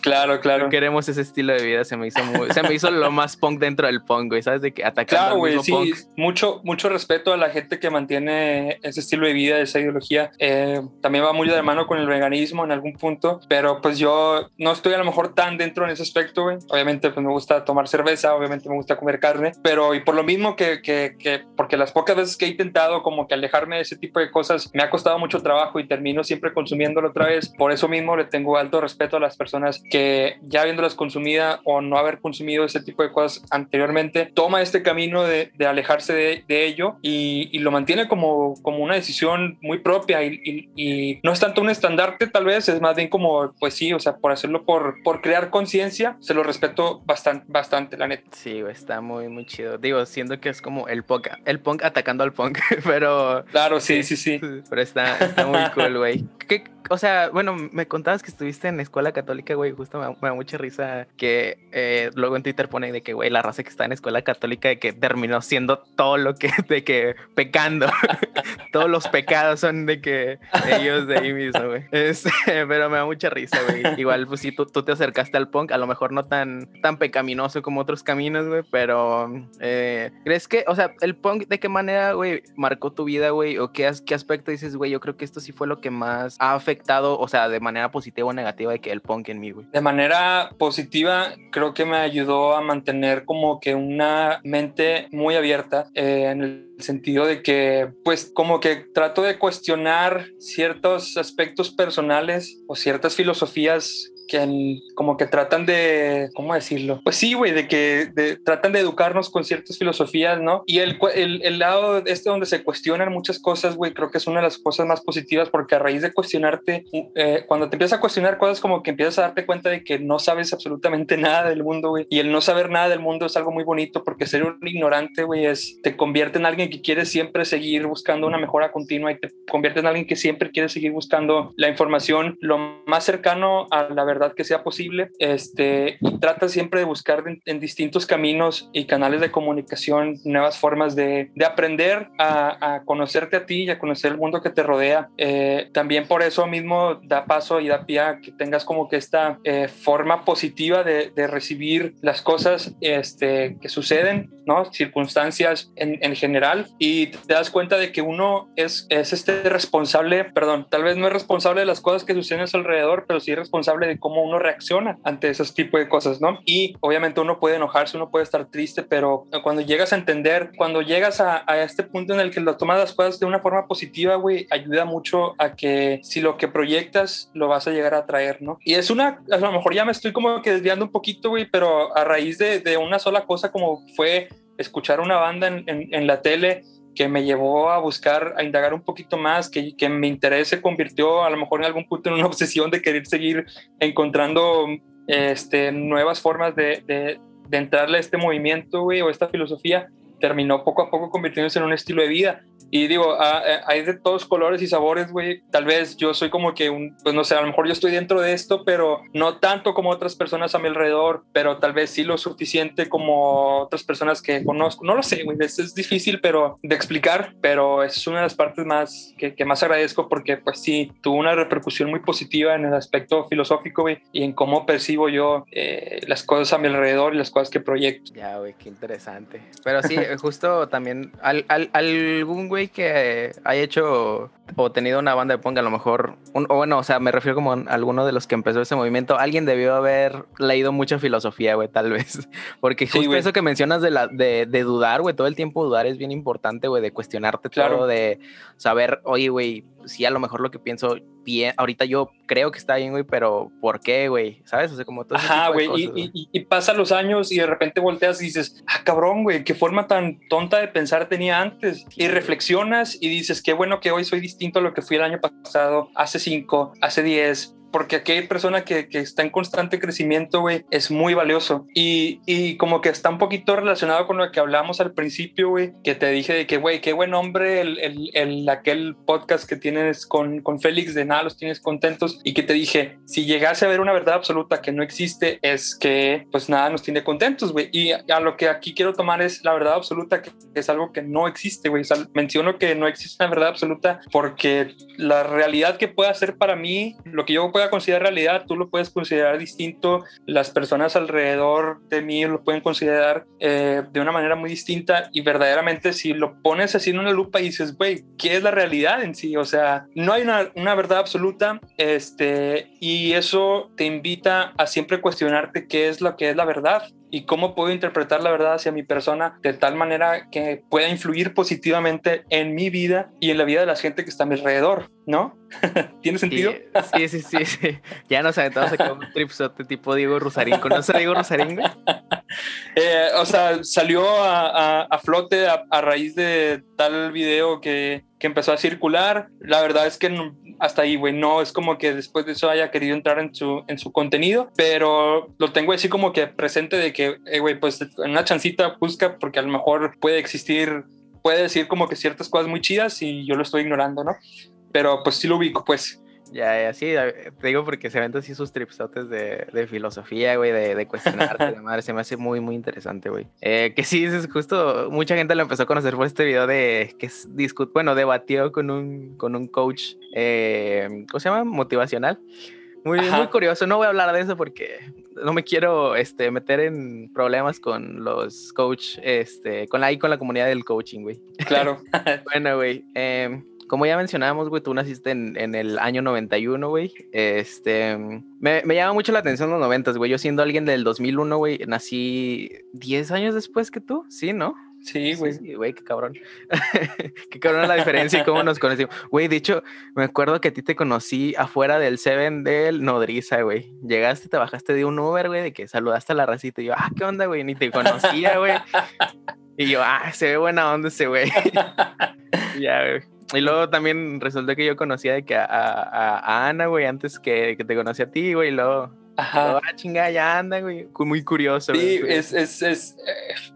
Claro, claro. No queremos ese estilo de vida, se me hizo muy, se me hizo lo más punk dentro del punk, güey, ¿sabes? De que atacando Claro, güey, sí, mucho, mucho respeto a la gente que mantiene ese estilo de vida, esa ideología. Eh, también va muy de la mano con el veganismo en algún punto, pero pues yo no estoy a lo mejor tan dentro en ese aspecto, güey. Obviamente pues me gusta tomar cerveza, obviamente me gusta comer carne, pero y por lo mismo que, que, que, porque las pocas veces que he intentado como que alejarme de ese tipo de cosas me ha costado mucho trabajo y termino siempre consumiéndolo otra vez, por eso mismo le tengo alto respeto a las personas que ya habiéndolas consumida o no haber consumido ese tipo de cosas anteriormente, toma este camino de, de alejarse de, de ello y, y, lo mantiene como, como una decisión muy propia y, y, y, no es tanto un estandarte tal vez, es más bien como, pues sí, o sea, por hacerlo por, por crear conciencia, se lo respeto bastante, bastante, la neta. Sí, está muy, muy chido. Digo, siendo que es como el punk, el punk atacando al punk, pero... Claro, sí, sí, sí. Pero está, está muy cool, güey. O sea, bueno, me contabas que estuviste en escuela católica, güey, justo me, me da mucha risa que eh, luego en Twitter pone de que, güey, la raza que está en escuela católica de que terminó siendo todo lo que, de que pecando. Todos los pecados son de que ellos de ahí mismo, güey. Este, pero me da mucha risa, güey. Igual, pues si tú, tú, te acercaste al punk, a lo mejor no tan, tan pecaminoso como otros caminos, güey, pero eh, ¿crees que, o sea, el punk de qué manera, güey, marcó tu vida, güey? ¿O qué, qué aspecto dices, güey, yo creo que esto sí fue lo que más ha afectado, o sea, de manera positiva o negativa de que el punk en mí, güey? De manera positiva, creo que me ayudó a mantener como que una mente muy abierta eh, en el sentido de que, pues, como que trato de cuestionar ciertos aspectos personales o ciertas filosofías que como que tratan de, ¿cómo decirlo? Pues sí, güey, de que de, tratan de educarnos con ciertas filosofías, ¿no? Y el, el, el, lado este donde se cuestionan muchas cosas, güey, creo que es una de las cosas más positivas porque a raíz de cuestionarte, eh, cuando te empiezas a cuestionar cosas como que empiezas a darte cuenta de que no sabes absolutamente nada del mundo, güey, y el no saber nada del mundo es algo muy bonito porque ser un ignorante, güey, es, te convierte en alguien que quiere siempre seguir buscando una mejora continua y te convierte en alguien que siempre quiere seguir buscando la información lo más cercano a la verdad que sea posible este, y trata siempre de buscar en, distintos caminos y canales de comunicación nuevas formas de, de aprender a, a, conocerte a ti y a conocer el mundo que te rodea. Eh, también por eso mismo da paso y da pie a que tengas como que esta eh, forma positiva de, de, recibir las cosas este, que suceden, ¿no? circunstancias en, en, general y te das cuenta de que uno es, es este responsable, perdón, tal vez no es responsable de las cosas que suceden a su alrededor, pero sí es responsable de cómo uno reacciona ante esos tipos de cosas, ¿no? Y obviamente uno puede enojarse, uno puede estar triste, pero cuando llegas a entender, cuando llegas a, a este punto en el que lo tomas las cosas de una forma positiva, güey, ayuda mucho a que si lo que proyectas lo vas a llegar a traer, ¿no? Y es una, a lo mejor ya me estoy como que desviando un poquito, güey, pero a raíz de, de una sola cosa como fue escuchar una banda en, la tele, que me llevó a buscar, a indagar un poquito más, que, que mi interés se convirtió a lo mejor en algún punto en una obsesión de querer seguir encontrando este, nuevas formas de, de, de entrarle a este movimiento, güey, o esta filosofía, terminó poco a poco convirtiéndose en un estilo de vida. Y digo, hay de todos colores y sabores, güey. Tal vez yo soy como que un, pues no sé, a lo mejor yo estoy dentro de esto, pero no tanto como otras personas a mi alrededor, pero tal vez sí lo suficiente como otras personas que conozco. No lo sé, güey. Es, es difícil, pero de explicar, pero es una de las partes más que, que, más agradezco porque, pues sí, tuvo una repercusión muy positiva en el aspecto filosófico, güey, y en cómo percibo yo eh, las cosas a mi alrededor y las cosas que proyecto. Ya, güey, qué interesante. Pero sí, justo también al, al, algún güey que haya hecho o tenido una banda de punk, a lo mejor, un, o bueno, o sea, me refiero como a alguno de los que empezó ese movimiento, alguien debió haber leído mucha filosofía, güey, tal vez. Porque justo sí, eso que mencionas de, la, de, de dudar, güey, todo el tiempo dudar es bien importante, güey, de cuestionarte claro. todo, de saber, oye, güey, sí, a lo mejor lo que pienso bien, ahorita yo creo que está bien, güey, pero ¿por qué, güey? ¿Sabes? O sea, como todo Ajá, güey, y, y, y, pasan los años y de repente volteas y dices, ah, cabrón, güey, qué forma tan tonta de pensar tenía antes. Y reflexionas y dices, qué bueno que hoy soy distinto a lo que fui el año pasado, hace cinco, hace diez, porque hay persona que, que, está en constante crecimiento, güey, es muy valioso. Y, y, como que está un poquito relacionado con lo que hablamos al principio, güey, que te dije de que, güey, qué buen hombre el, el, el, aquel podcast que tienes con, con Félix de nada, los tienes contentos. Y que te dije, si llegase a ver una verdad absoluta que no existe, es que pues nada nos tiene contentos, güey. Y a lo que aquí quiero tomar es la verdad absoluta, que es algo que no existe, güey. O sea, menciono que no existe una verdad absoluta porque la realidad que pueda ser para mí, lo que yo puedo pueda considerar realidad, tú lo puedes considerar distinto, las personas alrededor de mí lo pueden considerar eh, de una manera muy distinta y verdaderamente si lo pones así en una lupa y dices, güey, ¿qué es la realidad en sí? O sea, no hay una, una verdad absoluta este, y eso te invita a siempre cuestionarte qué es lo que es la verdad y cómo puedo interpretar la verdad hacia mi persona de tal manera que pueda influir positivamente en mi vida y en la vida de la gente que está a mi alrededor, ¿no? ¿Tiene sentido? Sí, sí, sí, sí. Ya nos aventamos acá un tripsote tipo Diego Rosarín. ¿Conoces a Diego Rosarín? Eh, o sea, salió a, a, flote a, a, raíz de tal video que, que, empezó a circular. La verdad es que hasta ahí, güey, no es como que después de eso haya querido entrar en su, en su contenido, pero lo tengo así como que presente de que, eh, güey, pues en una chancita busca porque a lo mejor puede existir, puede decir como que ciertas cosas muy chidas y yo lo estoy ignorando, ¿no? Pero pues sí lo ubico, pues. Ya, ya, sí, te digo porque se ven así sus tripsotes de, de filosofía, güey, de, de cuestionarte, la madre, se me hace muy, muy interesante, güey. Eh, que sí, es justo, mucha gente lo empezó a conocer por este video de, que es, discut, bueno, debatió con un, con un coach, eh, ¿cómo se llama? Motivacional. Muy, muy curioso, no voy a hablar de eso porque no me quiero este, meter en problemas con los coach, este, con la, con la comunidad del coaching, güey. Claro. bueno, güey, eh, como ya mencionábamos, güey, tú naciste en, en el año 91, güey. Este, me, me, llama mucho la atención los 90, güey. Yo siendo alguien del 2001, güey, nací 10 años después que tú, ¿sí, no? Sí, güey. Sí, güey, qué cabrón. qué cabrón la diferencia y cómo nos conocimos. Güey, de hecho, me acuerdo que a ti te conocí afuera del Seven del Nodriza, güey. Llegaste, te bajaste de un Uber, güey, de que saludaste a la racita y yo, ah, ¿qué onda, güey? Ni te conocía, güey. y yo, ah, se ve buena onda ese güey. ya, güey. Y luego también resultó que yo conocía de que a, a, a Ana, güey, antes que, que te conocí a ti, güey, y luego Ajá. Ah, chingada, ya anda, güey. Muy curioso. Sí, güey. es, es, es,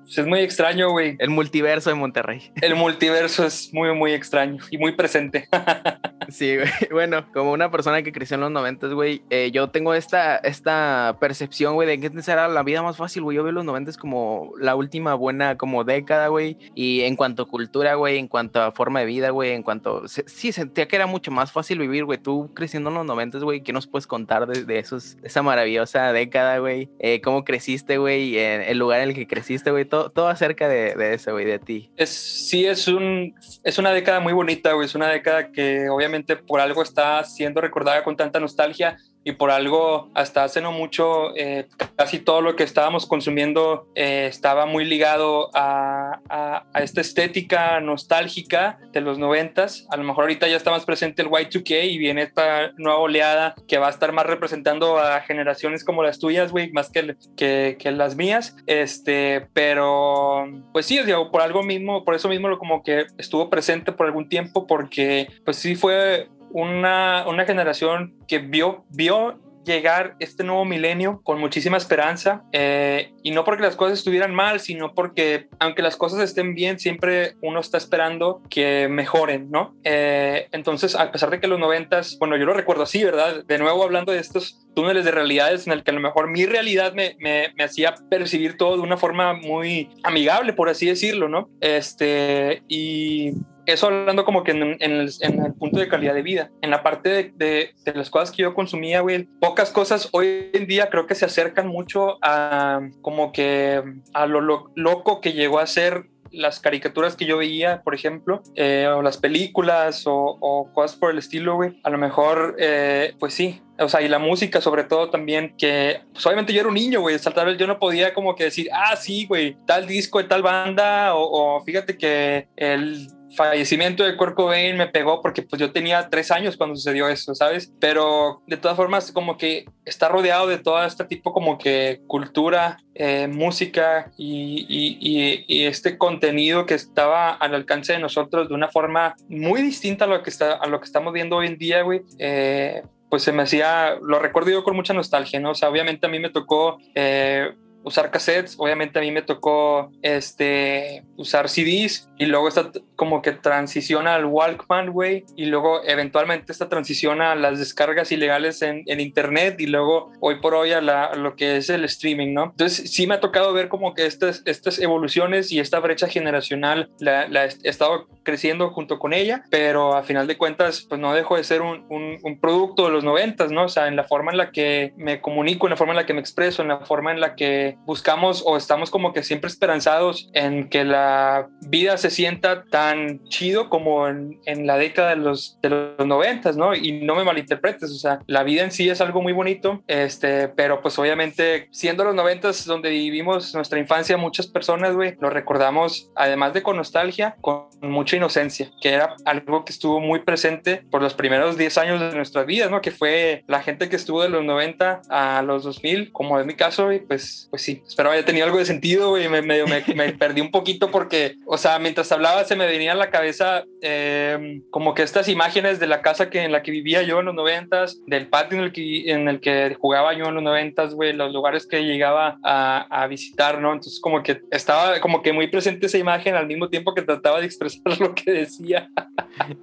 es, muy extraño, güey. El multiverso de Monterrey. El multiverso es muy, muy extraño y muy presente. sí, güey. Bueno, como una persona que creció en los noventas, güey, eh, yo tengo esta, esta percepción, güey, de que antes era la vida más fácil, güey. Yo veo los noventas como la última buena como década, güey. Y en cuanto a cultura, güey, en cuanto a forma de vida, güey, en cuanto... Sí, sentía que era mucho más fácil vivir, güey. Tú creciendo en los noventas, güey, ¿qué nos puedes contar de, de esos, de esa maravillosa década, güey. Eh, cómo creciste, güey, en el lugar en el que creciste, güey. Todo, acerca de, de eso, güey, de ti. Es, sí, es, un, es una década muy bonita, güey. Es una década que obviamente por algo está siendo recordada con tanta nostalgia y por algo hasta hace no mucho eh, casi todo lo que estábamos consumiendo eh, estaba muy ligado a, a, a, esta estética nostálgica de los noventas. A lo mejor ahorita ya está más presente el Y2K y viene esta nueva oleada que va a estar más representando a generaciones como las tuyas, güey, más que, que, que, las mías. Este, pero pues sí, digo, por algo mismo, por eso mismo lo como que estuvo presente por algún tiempo porque pues sí fue una, una generación que vio, vio llegar este nuevo milenio con muchísima esperanza eh, y no porque las cosas estuvieran mal, sino porque aunque las cosas estén bien, siempre uno está esperando que mejoren, ¿no? Eh, entonces, a pesar de que los noventas, bueno, yo lo recuerdo así, ¿verdad? De nuevo hablando de estos túneles de realidades en el que a lo mejor mi realidad me, me, me hacía percibir todo de una forma muy amigable, por así decirlo, ¿no? Este, y eso hablando como que en, en, el, en, el, punto de calidad de vida. En la parte de, de, de, las cosas que yo consumía, güey, pocas cosas hoy en día creo que se acercan mucho a como que a lo, lo loco que llegó a ser las caricaturas que yo veía, por ejemplo, eh, o las películas o, o, cosas por el estilo, güey. A lo mejor, eh, pues sí. O sea, y la música sobre todo también, que pues obviamente yo era un niño, güey, tal vez yo no podía como que decir, ah, sí, güey, tal disco de tal banda, o, o fíjate que el fallecimiento de Kurt Cobain me pegó porque pues yo tenía tres años cuando sucedió eso, ¿sabes? Pero de todas formas como que está rodeado de todo este tipo como que cultura, eh, música y, y, y, este contenido que estaba al alcance de nosotros de una forma muy distinta a lo que, está, a lo que estamos viendo hoy en día, güey. Eh, pues se me hacía, lo recuerdo yo con mucha nostalgia, ¿no? O sea, obviamente a mí me tocó... Eh, usar cassettes, obviamente a mí me tocó este, usar CDs y luego esta como que transiciona al Walkman, güey, y luego eventualmente esta transiciona a las descargas ilegales en, en internet y luego hoy por hoy a, la, lo que es el streaming, ¿no? Entonces sí me ha tocado ver como que estas, estas evoluciones y esta brecha generacional la, la he estado creciendo junto con ella, pero a final de cuentas pues no dejo de ser un, un, un producto de los noventas, ¿no? O sea, en la forma en la que me comunico, en la forma en la que me expreso, en la forma en la que buscamos o estamos como que siempre esperanzados en que la vida se sienta tan chido como en, en la década de los, de los noventas, ¿no? Y no me malinterpretes, o sea, la vida en sí es algo muy bonito, este, pero pues obviamente siendo los noventas donde vivimos nuestra infancia, muchas personas, güey, lo recordamos, además de con nostalgia, con mucha inocencia, que era algo que estuvo muy presente por los primeros 10 años de nuestras vidas, ¿no? Que fue la gente que estuvo de los 90 a los 2000, como en mi caso, y pues, pues sí, espero haya tenido algo de sentido, y me, me, me, perdí un poquito porque, o sea, mientras hablaba se me venía a la cabeza eh, como que estas imágenes de la casa que, en la que vivía yo en los 90 del patio en el que, en el que jugaba yo en los 90 güey, los lugares que llegaba a, a visitar, ¿no? Entonces como que estaba como que muy presente esa imagen al mismo tiempo que trataba de expresar lo que decía.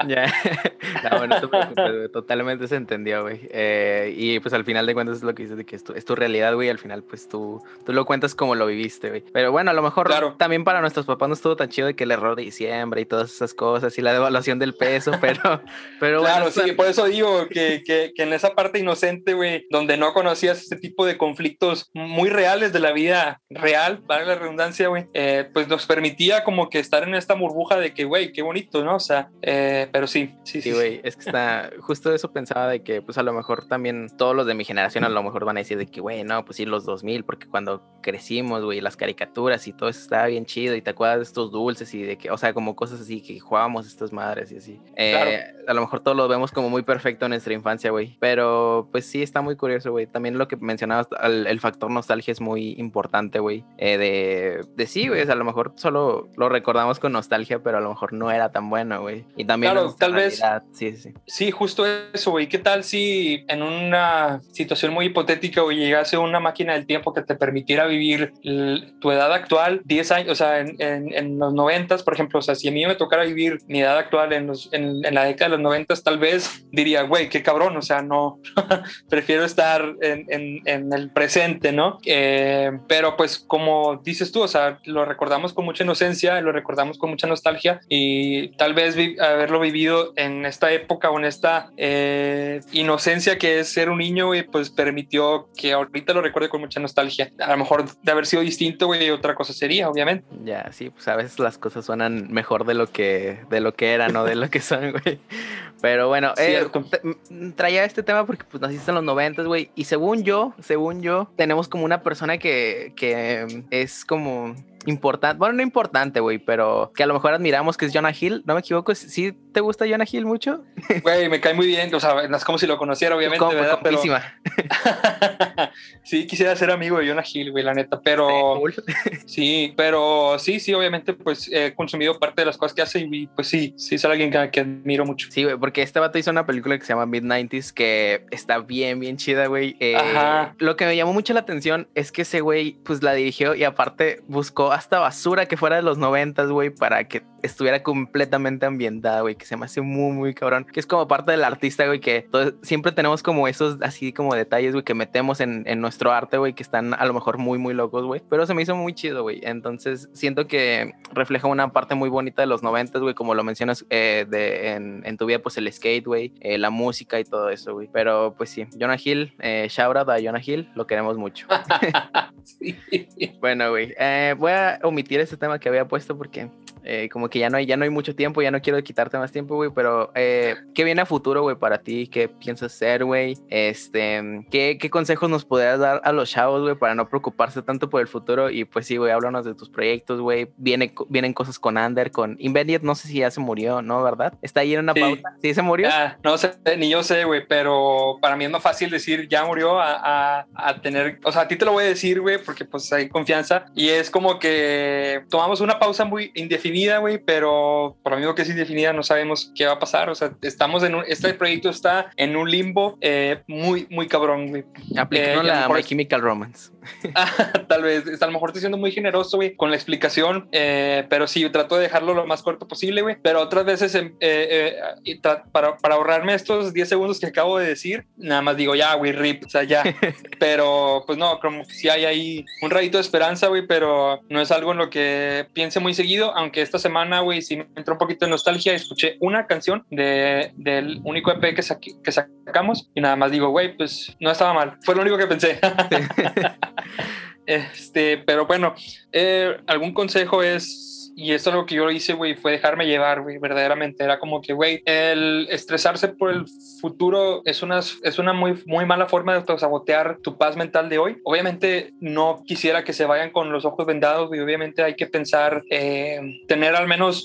Ya, no, bueno, totalmente se entendió, güey. Eh, y pues al final de cuentas es lo que dices de que es tu, es tu realidad, güey. Al final, pues tú, tú lo cuentas como lo viviste, güey. Pero bueno, a lo mejor Claro. también para nuestros papás no estuvo tan chido de que el error de diciembre y todas esas cosas y la devaluación del peso, pero, pero Claro, bueno, sí, por eso digo que, que, que en esa parte inocente, güey, donde no conocías este tipo de conflictos muy reales de la vida real, vale la redundancia, güey, eh, pues nos permitía como que estar en esta burbuja de que, güey, qué bonito, ¿no? O sea, eh, pero sí, sí, sí. Sí, güey, es que está, justo eso pensaba de que, pues a lo mejor también todos los de mi generación a lo mejor van a decir de que, güey, no, pues sí, los 2000, porque cuando crecimos, güey, las caricaturas y todo eso estaba bien chido y te acuerdas de estos dulces y de que, o sea, como cosas así que jugábamos estas madres y así. Eh, Claro. A lo mejor todo lo vemos como muy perfecto en nuestra infancia, güey, pero pues sí, está muy curioso, güey. También lo que mencionabas, el, el factor nostalgia es muy importante, güey, eh, de, de sí, güey, o sea, a lo mejor solo lo recordamos con nostalgia, pero a lo mejor no era tan bueno, güey. Y también... Claro, tal vez- Sí, sí. Sí, justo eso, güey. ¿Qué tal si en una situación muy hipotética, güey, llegase una máquina del tiempo que te permitiera vivir tu edad actual, 10 años, o sea, en, en- en los 90, por ejemplo, o sea, si a mí me tocara vivir mi edad actual en, los, en, en la década de los 90, tal vez diría, güey, qué cabrón, o sea, no, prefiero estar en, el presente, ¿no? Eh, pero pues como dices tú, o sea, lo recordamos con mucha inocencia, lo recordamos con mucha nostalgia y tal vez vi- haberlo vivido en esta época o en esta eh, inocencia que es ser un niño, güey, pues permitió que ahorita lo recuerde con mucha nostalgia. A lo mejor de haber sido distinto, güey, otra cosa sería, obviamente. Ya, sí, pues a veces las cosas suenan mejor de lo que, de lo que eran, ¿no? De lo que son, güey. Pero bueno, eh, traía este tema porque pues naciste en los noventas, güey. Y según yo, según yo, tenemos como una persona que, que es como importante, bueno, no importante, güey, pero que a lo mejor admiramos, que es Jonah Hill. ¿No me equivoco? ¿Sí te gusta Jonah Hill mucho? Güey, me cae muy bien, o sea, es como si lo conociera, obviamente, Como- ¿verdad? Pero compísima. sí, quisiera ser amigo de Jonah Hill, güey, la neta, pero... Sí, pero sí, sí, obviamente, pues he consumido parte de las cosas que hace y pues sí, sí es alguien que, que admiro mucho. Sí, güey, porque este vato hizo una película que se llama Mid-90s que está bien, bien chida, güey. Eh, Ajá. Lo que me llamó mucho la atención es que ese güey, pues la dirigió y aparte buscó hasta basura que fuera de los 90, güey, para que estuviera completamente ambientada, güey, que se me hace muy, muy cabrón. Que es como parte del artista, güey, que todo- siempre tenemos como esos así como detalles, güey, que metemos en, en nuestro arte, güey, que están a lo mejor muy, muy locos, güey. Pero se me hizo muy chido, güey. Entonces siento que refleja una parte muy bonita de los 90, güey, como lo mencionas eh, de, en, en tu vida, pues el skate, güey, eh, la música y todo eso, güey. Pero pues sí, Jonah Hill, eh, shout out a Jonah Hill, lo queremos mucho. Bueno, güey, eh, voy a omitir este tema que había puesto porque eh, como que ya no hay, ya no hay mucho tiempo, ya no quiero quitarte más tiempo, güey, pero eh, ¿qué viene a futuro, güey, para ti? ¿Qué piensas hacer, güey? Este, ¿qué, ¿qué consejos nos podrías dar a los chavos, güey, para no preocuparse tanto por el futuro? Y pues sí, güey, háblanos de tus proyectos, güey. Viene, vienen cosas con Under, con Invented, no sé si ya se murió, ¿no? ¿Verdad? Está ahí en una Sí. pauta. ¿Sí se murió? Ah, no sé, ni yo sé, güey, pero para mí es más fácil decir ya murió a, a- a tener, o sea, a ti te lo voy a decir, güey, porque pues hay confianza y es como que tomamos una pausa muy indefinida, güey, pero por lo mismo que es indefinida no sabemos qué va a pasar, o sea, estamos en un, este proyecto está en un limbo eh, muy, muy cabrón, güey. Aplicando eh, la My Chemical Romance. Ah, tal vez, a lo mejor estoy siendo muy generoso, güey, con la explicación, eh, pero sí, trato de dejarlo lo más corto posible, güey. Pero otras veces, em, eh, eh, para, para, ahorrarme estos 10 segundos que acabo de decir, nada más digo, ya, güey, rip, o sea, ya. pero, pues no, como que sí hay ahí un rayito de esperanza, güey, pero no es algo en lo que piense muy seguido, aunque esta semana, güey, sí me entró un poquito de nostalgia, escuché una canción de, del único EP que, que sacamos y nada más digo, güey, pues no estaba mal, fue lo único que pensé. este, pero bueno, eh, algún consejo es y esto es lo que yo hice, güey, fue dejarme llevar, güey, verdaderamente. Era como que, güey, el estresarse por el futuro es una, es una muy, muy mala forma de sabotear tu paz mental de hoy. Obviamente no quisiera que se vayan con los ojos vendados, güey. Obviamente hay que pensar, eh, tener al menos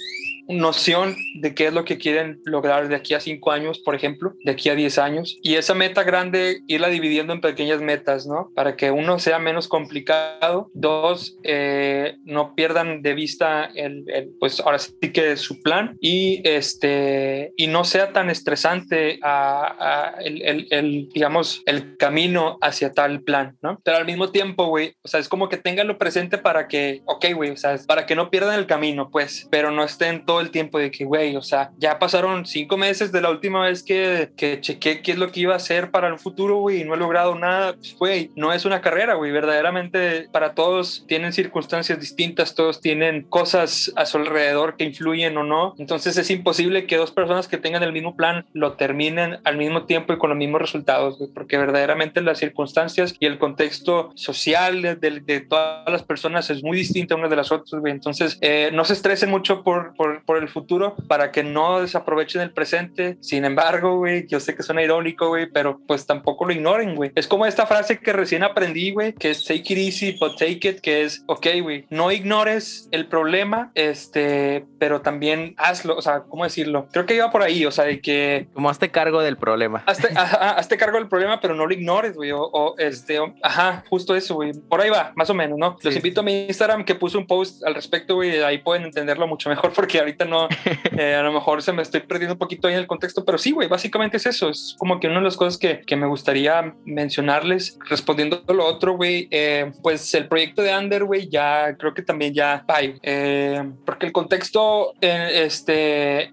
noción de qué es lo que quieren lograr de aquí a cinco años, por ejemplo, de aquí a diez años. Y esa meta grande, irla dividiendo en pequeñas metas, ¿no? Para que uno sea menos complicado, dos, eh, no pierdan de vista el, pues ahora sí que su plan y este, y no sea tan estresante a, el, el, digamos, el camino hacia tal plan, ¿no? Pero al mismo tiempo, güey, o sea, es como que tenganlo presente para que, ok, güey, o sea, para que no pierdan el camino, pues, pero no estén todos el tiempo de que, güey, o sea, ya pasaron cinco meses de la última vez que, que chequé qué es lo que iba a hacer para el futuro, güey, y no he logrado nada, pues, güey, no es una carrera, güey, verdaderamente para todos tienen circunstancias distintas, todos tienen cosas a su alrededor que influyen o no, entonces es imposible que dos personas que tengan el mismo plan lo terminen al mismo tiempo y con los mismos resultados, güey, porque verdaderamente las circunstancias y el contexto social de, de, todas las personas es muy distinto una de las otras, güey, entonces eh, no se estresen mucho por, por, por el futuro para que no desaprovechen el presente. Sin embargo, güey, yo sé que suena irónico, güey, pero pues tampoco lo ignoren, güey. Es como esta frase que recién aprendí, güey, que es take it easy, but take it, que es, ok, güey, no ignores el problema, este, pero también hazlo, o sea, ¿cómo decirlo? Creo que iba por ahí, o sea, de que... Como hazte cargo del problema. Hazte, hazte cargo del problema, pero no lo ignores, güey, o, este, ajá, justo eso, güey. Por ahí va, más o menos, ¿no? Los invito a mi Instagram que puse un post al respecto, güey, ahí pueden entenderlo mucho mejor porque ahorita no, eh, a lo mejor se me estoy perdiendo un poquito ahí en el contexto, pero sí, güey, básicamente es eso. Es como que una de las cosas que, que me gustaría mencionarles, respondiendo a lo otro, güey, eh, pues el proyecto de Under, güey, ya creo que también ya, bye, eh, porque el contexto, este,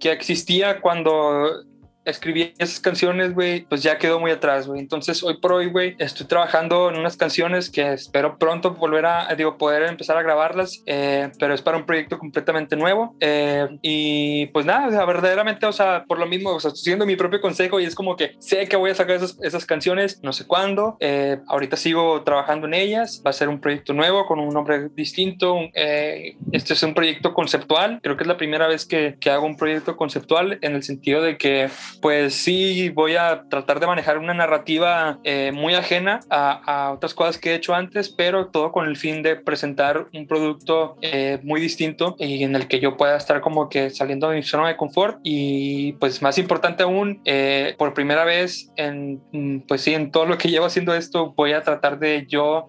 que existía cuando escribí esas canciones, güey, pues ya quedó muy atrás, güey. Entonces, hoy por hoy, güey, estoy trabajando en unas canciones que espero pronto volver a, digo, poder empezar a grabarlas, eh, pero es para un proyecto completamente nuevo. Eh, y pues nada, verdaderamente, o sea, por lo mismo, o sea, estoy siguiendo mi propio consejo y es como que sé que voy a sacar esas, esas canciones, no sé cuándo. Eh, ahorita sigo trabajando en ellas. Va a ser un proyecto nuevo con un nombre distinto. este es un proyecto conceptual. Creo que es la primera vez que, que hago un proyecto conceptual en el sentido de que pues sí voy a tratar de manejar una narrativa eh, muy ajena a, otras cosas que he hecho antes, pero todo con el fin de presentar un producto eh, muy distinto y en el que yo pueda estar como que saliendo de mi zona de confort y pues más importante aún, eh, por primera vez en, mm, pues sí, en todo lo que llevo haciendo esto, voy a tratar de yo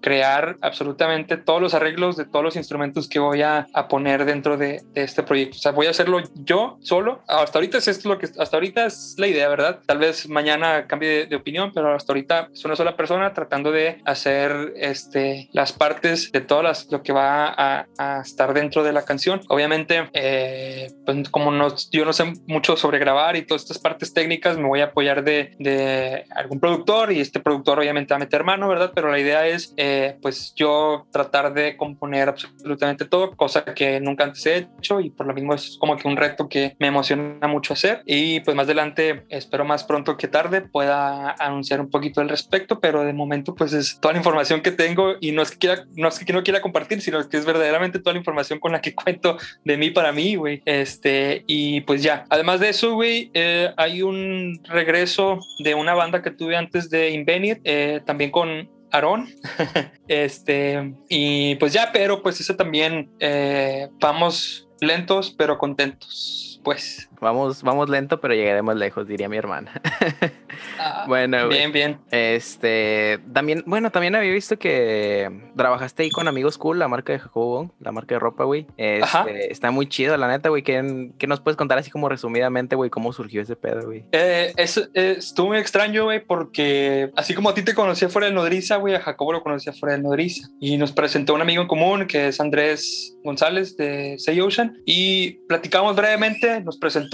crear absolutamente todos los arreglos de todos los instrumentos que voy a, poner dentro de, de, este proyecto. O sea, voy a hacerlo yo solo. Hasta ahorita es esto lo que hasta ahorita es la idea, ¿verdad? Tal vez mañana cambie de, opinión, pero hasta ahorita es una sola persona tratando de hacer este, las partes de todas las, lo que va a, estar dentro de la canción. Obviamente, eh, pues como no, yo no sé mucho sobre grabar y todas estas partes técnicas, me voy a apoyar de, de algún productor y este productor obviamente va a meter mano, ¿verdad? Pero la idea es, eh, pues yo tratar de componer absolutamente todo, cosa que nunca antes he hecho y por lo mismo es como que un reto que me emociona mucho hacer. Y pues más adelante, espero más pronto que tarde, pueda anunciar un poquito al respecto, pero de momento pues es toda la información que tengo y no es que, quiera, no es que no quiera compartir, sino que es verdaderamente toda la información con la que cuento de mí para mí, güey. Este, y pues ya, además de eso, güey, eh, hay un regreso de una banda que tuve antes de Invenit, eh, también con Aarón. este, y pues ya, pero pues eso también eh, vamos lentos pero contentos, pues. Vamos, vamos lento, pero llegaremos lejos, diría mi hermana. Ah, bueno, bien, bien. Este, también, bueno, también había visto que trabajaste ahí con Amigos Cool, la marca de Jacobo, la marca de ropa, güey. Este, está muy chido, la neta, güey. ¿Qué, qué nos puedes contar así como resumidamente, güey, cómo surgió ese pedo, güey? Eh, es, eh, estuvo muy extraño, güey, porque así como a ti te conocía fuera del Nodriza, güey, a Jacobo lo conocía fuera del Nodriza. Y nos presentó un amigo en común que es Andrés González de Say Ocean. Y platicamos brevemente, nos presentó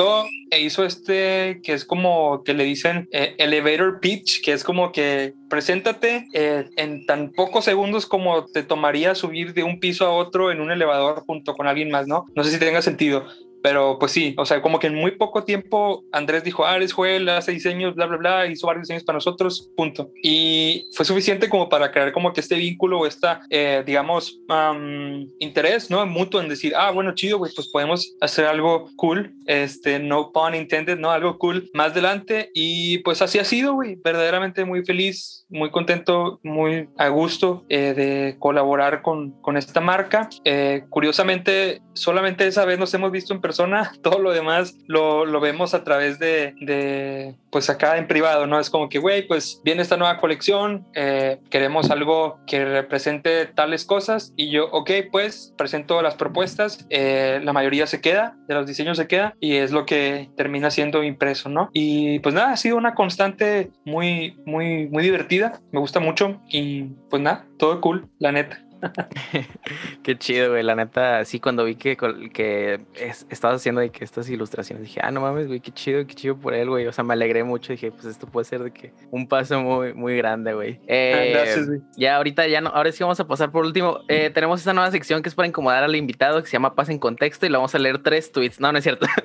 e hizo este que es como que le dicen eh, elevator pitch, que es como que preséntate eh, en tan pocos segundos como te tomaría subir de un piso a otro en un elevador junto con alguien más, ¿no? No sé si tenga sentido. Pero pues sí, o sea, como que en muy poco tiempo Andrés dijo, ah, eres Joel, hace diseños, bla, bla, bla, hizo varios diseños para nosotros, punto. Y fue suficiente como para crear como que este vínculo o esta, eh, digamos, um, interés, ¿no? Mutuo en decir, ah, bueno, chido, güey, pues podemos hacer algo cool, este, no pun intended, ¿no? Algo cool más adelante. Y pues así ha sido, güey, verdaderamente muy feliz, muy contento, muy a gusto eh, de colaborar con, con esta marca. Eh, curiosamente, solamente esa vez nos hemos visto en persona, todo lo demás lo, lo vemos a través de, de, pues acá en privado, ¿no? Es como que, güey, pues viene esta nueva colección, eh, queremos algo que represente tales cosas y yo, ok, pues presento las propuestas, eh, la mayoría se queda, de los diseños se queda y es lo que termina siendo impreso, ¿no? Y pues nada, ha sido una constante muy, muy, muy divertida, me gusta mucho y pues nada, todo cool, la neta. Qué chido, güey. La neta, sí, cuando vi que, que es- estabas haciendo de que estas ilustraciones, dije, ah, no mames, güey, qué chido, qué chido por él, güey. O sea, me alegré mucho. Dije, pues esto puede ser de que un paso muy, muy grande, güey. Eh, Gracias, güey. ya ahorita, ya no, ahora sí vamos a pasar por último. Eh, tenemos esta nueva sección que es para incomodar al invitado, que se llama Paz en Contexto, y le vamos a leer tres tweets. No, no es cierto.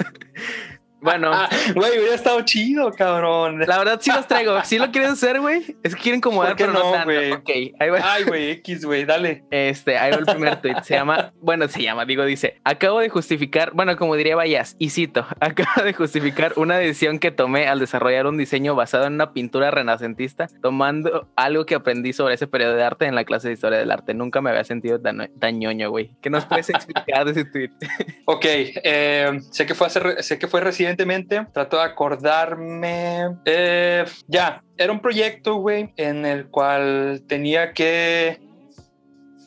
bueno. Ah, güey, hubiera estado chido, cabrón. La verdad sí los traigo. ¿Sí lo quieren hacer, güey? Es que quieren ¿Por qué pero no, güey? Ok, ahí va. Ay, güey, X, güey, dale. Este, ahí va el primer tweet. Se llama, bueno, se llama, digo, dice, acabo de justificar, bueno, como diría Bayas, y cito, acabo de justificar una decisión que tomé al desarrollar un diseño basado en una pintura renacentista, tomando algo que aprendí sobre ese periodo de arte en la clase de historia del arte. Nunca me había sentido tan, tan ñoño, güey. ¿Qué nos puedes explicar de ese tweet? Ok, eh, sé, que fue hace sé que fue recientemente, trato de acordarme. Eh, ya, era un proyecto, güey, en el cual tenía que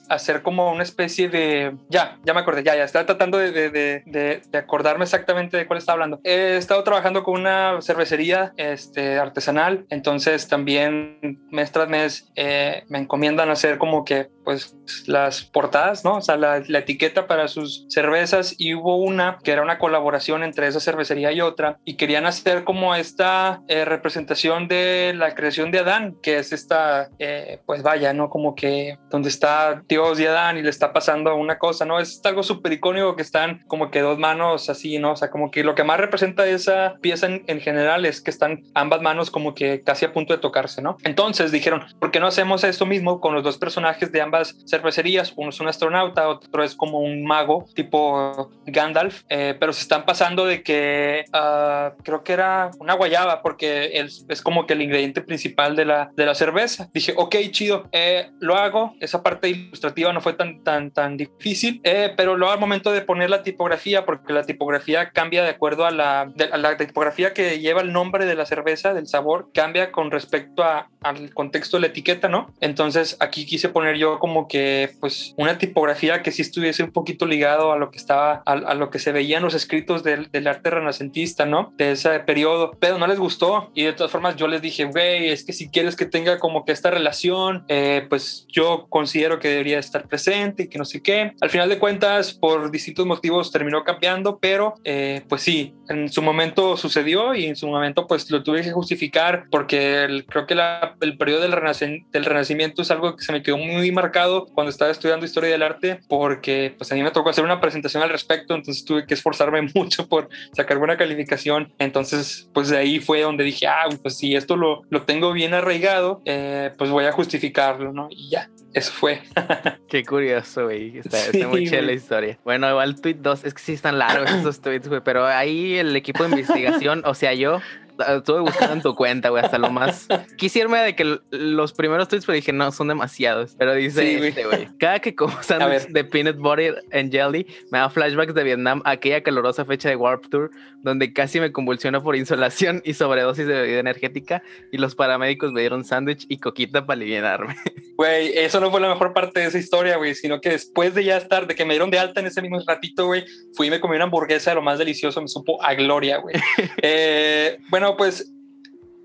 hacer como una especie de... Ya, ya me acordé, ya, ya, estaba tratando de, de- de- de- de acordarme exactamente de cuál estaba hablando. He estado trabajando con una cervecería este, artesanal, entonces también mes tras mes eh, me encomiendan hacer como que pues las portadas, ¿no? O sea, la, etiqueta para sus cervezas y hubo una que era una colaboración entre esa cervecería y otra y querían hacer como esta eh, representación de la creación de Adán, que es esta, eh, pues vaya, ¿no? Como que donde está Dios y Adán y le está pasando una cosa, ¿no? Es algo súper icónico que están como que dos manos así, ¿no? O sea, como que lo que más representa esa pieza en, en general es que están ambas manos como que casi a punto de tocarse, ¿no? Entonces dijeron, ¿por qué no hacemos esto mismo con los dos personajes de ambas cervecerías? Uno es un astronauta, otro es como un mago tipo Gandalf, eh, pero se están pasando de que ah, creo que era una guayaba porque es, es como que el ingrediente principal de la, de la cerveza. Dije, ok, chido, eh, lo hago, esa parte ilustrativa no fue tan, tan, tan difícil, eh, pero luego al momento de poner la tipografía, porque la tipografía cambia de acuerdo a la, de- a la tipografía que lleva el nombre de la cerveza, del sabor, cambia con respecto a- al contexto de la etiqueta, ¿no? Entonces aquí quise poner yo como que, pues, una tipografía que sí estuviese un poquito ligado a lo que estaba, a, a lo que se veía en los escritos del, del arte renacentista, ¿no? De ese periodo, pero no les gustó y de todas formas yo les dije, güey, es que si quieres que tenga como que esta relación, eh, pues yo considero que debería estar presente y que no sé qué. Al final de cuentas, por distintos motivos terminó cambiando, pero eh, pues sí, en su momento sucedió y en su momento pues lo tuve que justificar porque el- creo que la- el periodo del, renacen- del renacimiento es algo que se me quedó muy marcado cuando estaba estudiando historia del arte porque pues a mí me tocó hacer una presentación al respecto, entonces tuve que esforzarme mucho por sacar buena calificación. Entonces pues de ahí fue donde dije, ah, pues si esto lo, lo tengo bien arraigado, eh, pues voy a justificarlo, ¿no? Y ya, eso fue. Qué curioso, güey. Está, está Sí, muy chida la historia. Bueno, igual tweet 2, es que sí están largos esos tweets, güey. Pero ahí el equipo de investigación, o sea, yo estuve buscando en tu cuenta, güey, hasta lo más quisiera de que los primeros tweets, pero dije, no, son demasiados. Pero dice este, güey. Cada que como sándwich de peanut butter and jelly, me da flashbacks de Vietnam, aquella calorosa fecha de Warp Tour, donde casi me convulsiono por insolación y sobredosis de bebida energética, y los paramédicos me dieron sándwich y coquita para aliviarme. Güey, eso no fue la mejor parte de esa historia, güey, sino que después de ya estar, de que me dieron de alta en ese mismo ratito, güey, fui y me comí una hamburguesa de lo más delicioso, me supo a gloria, güey. eh, bueno, pues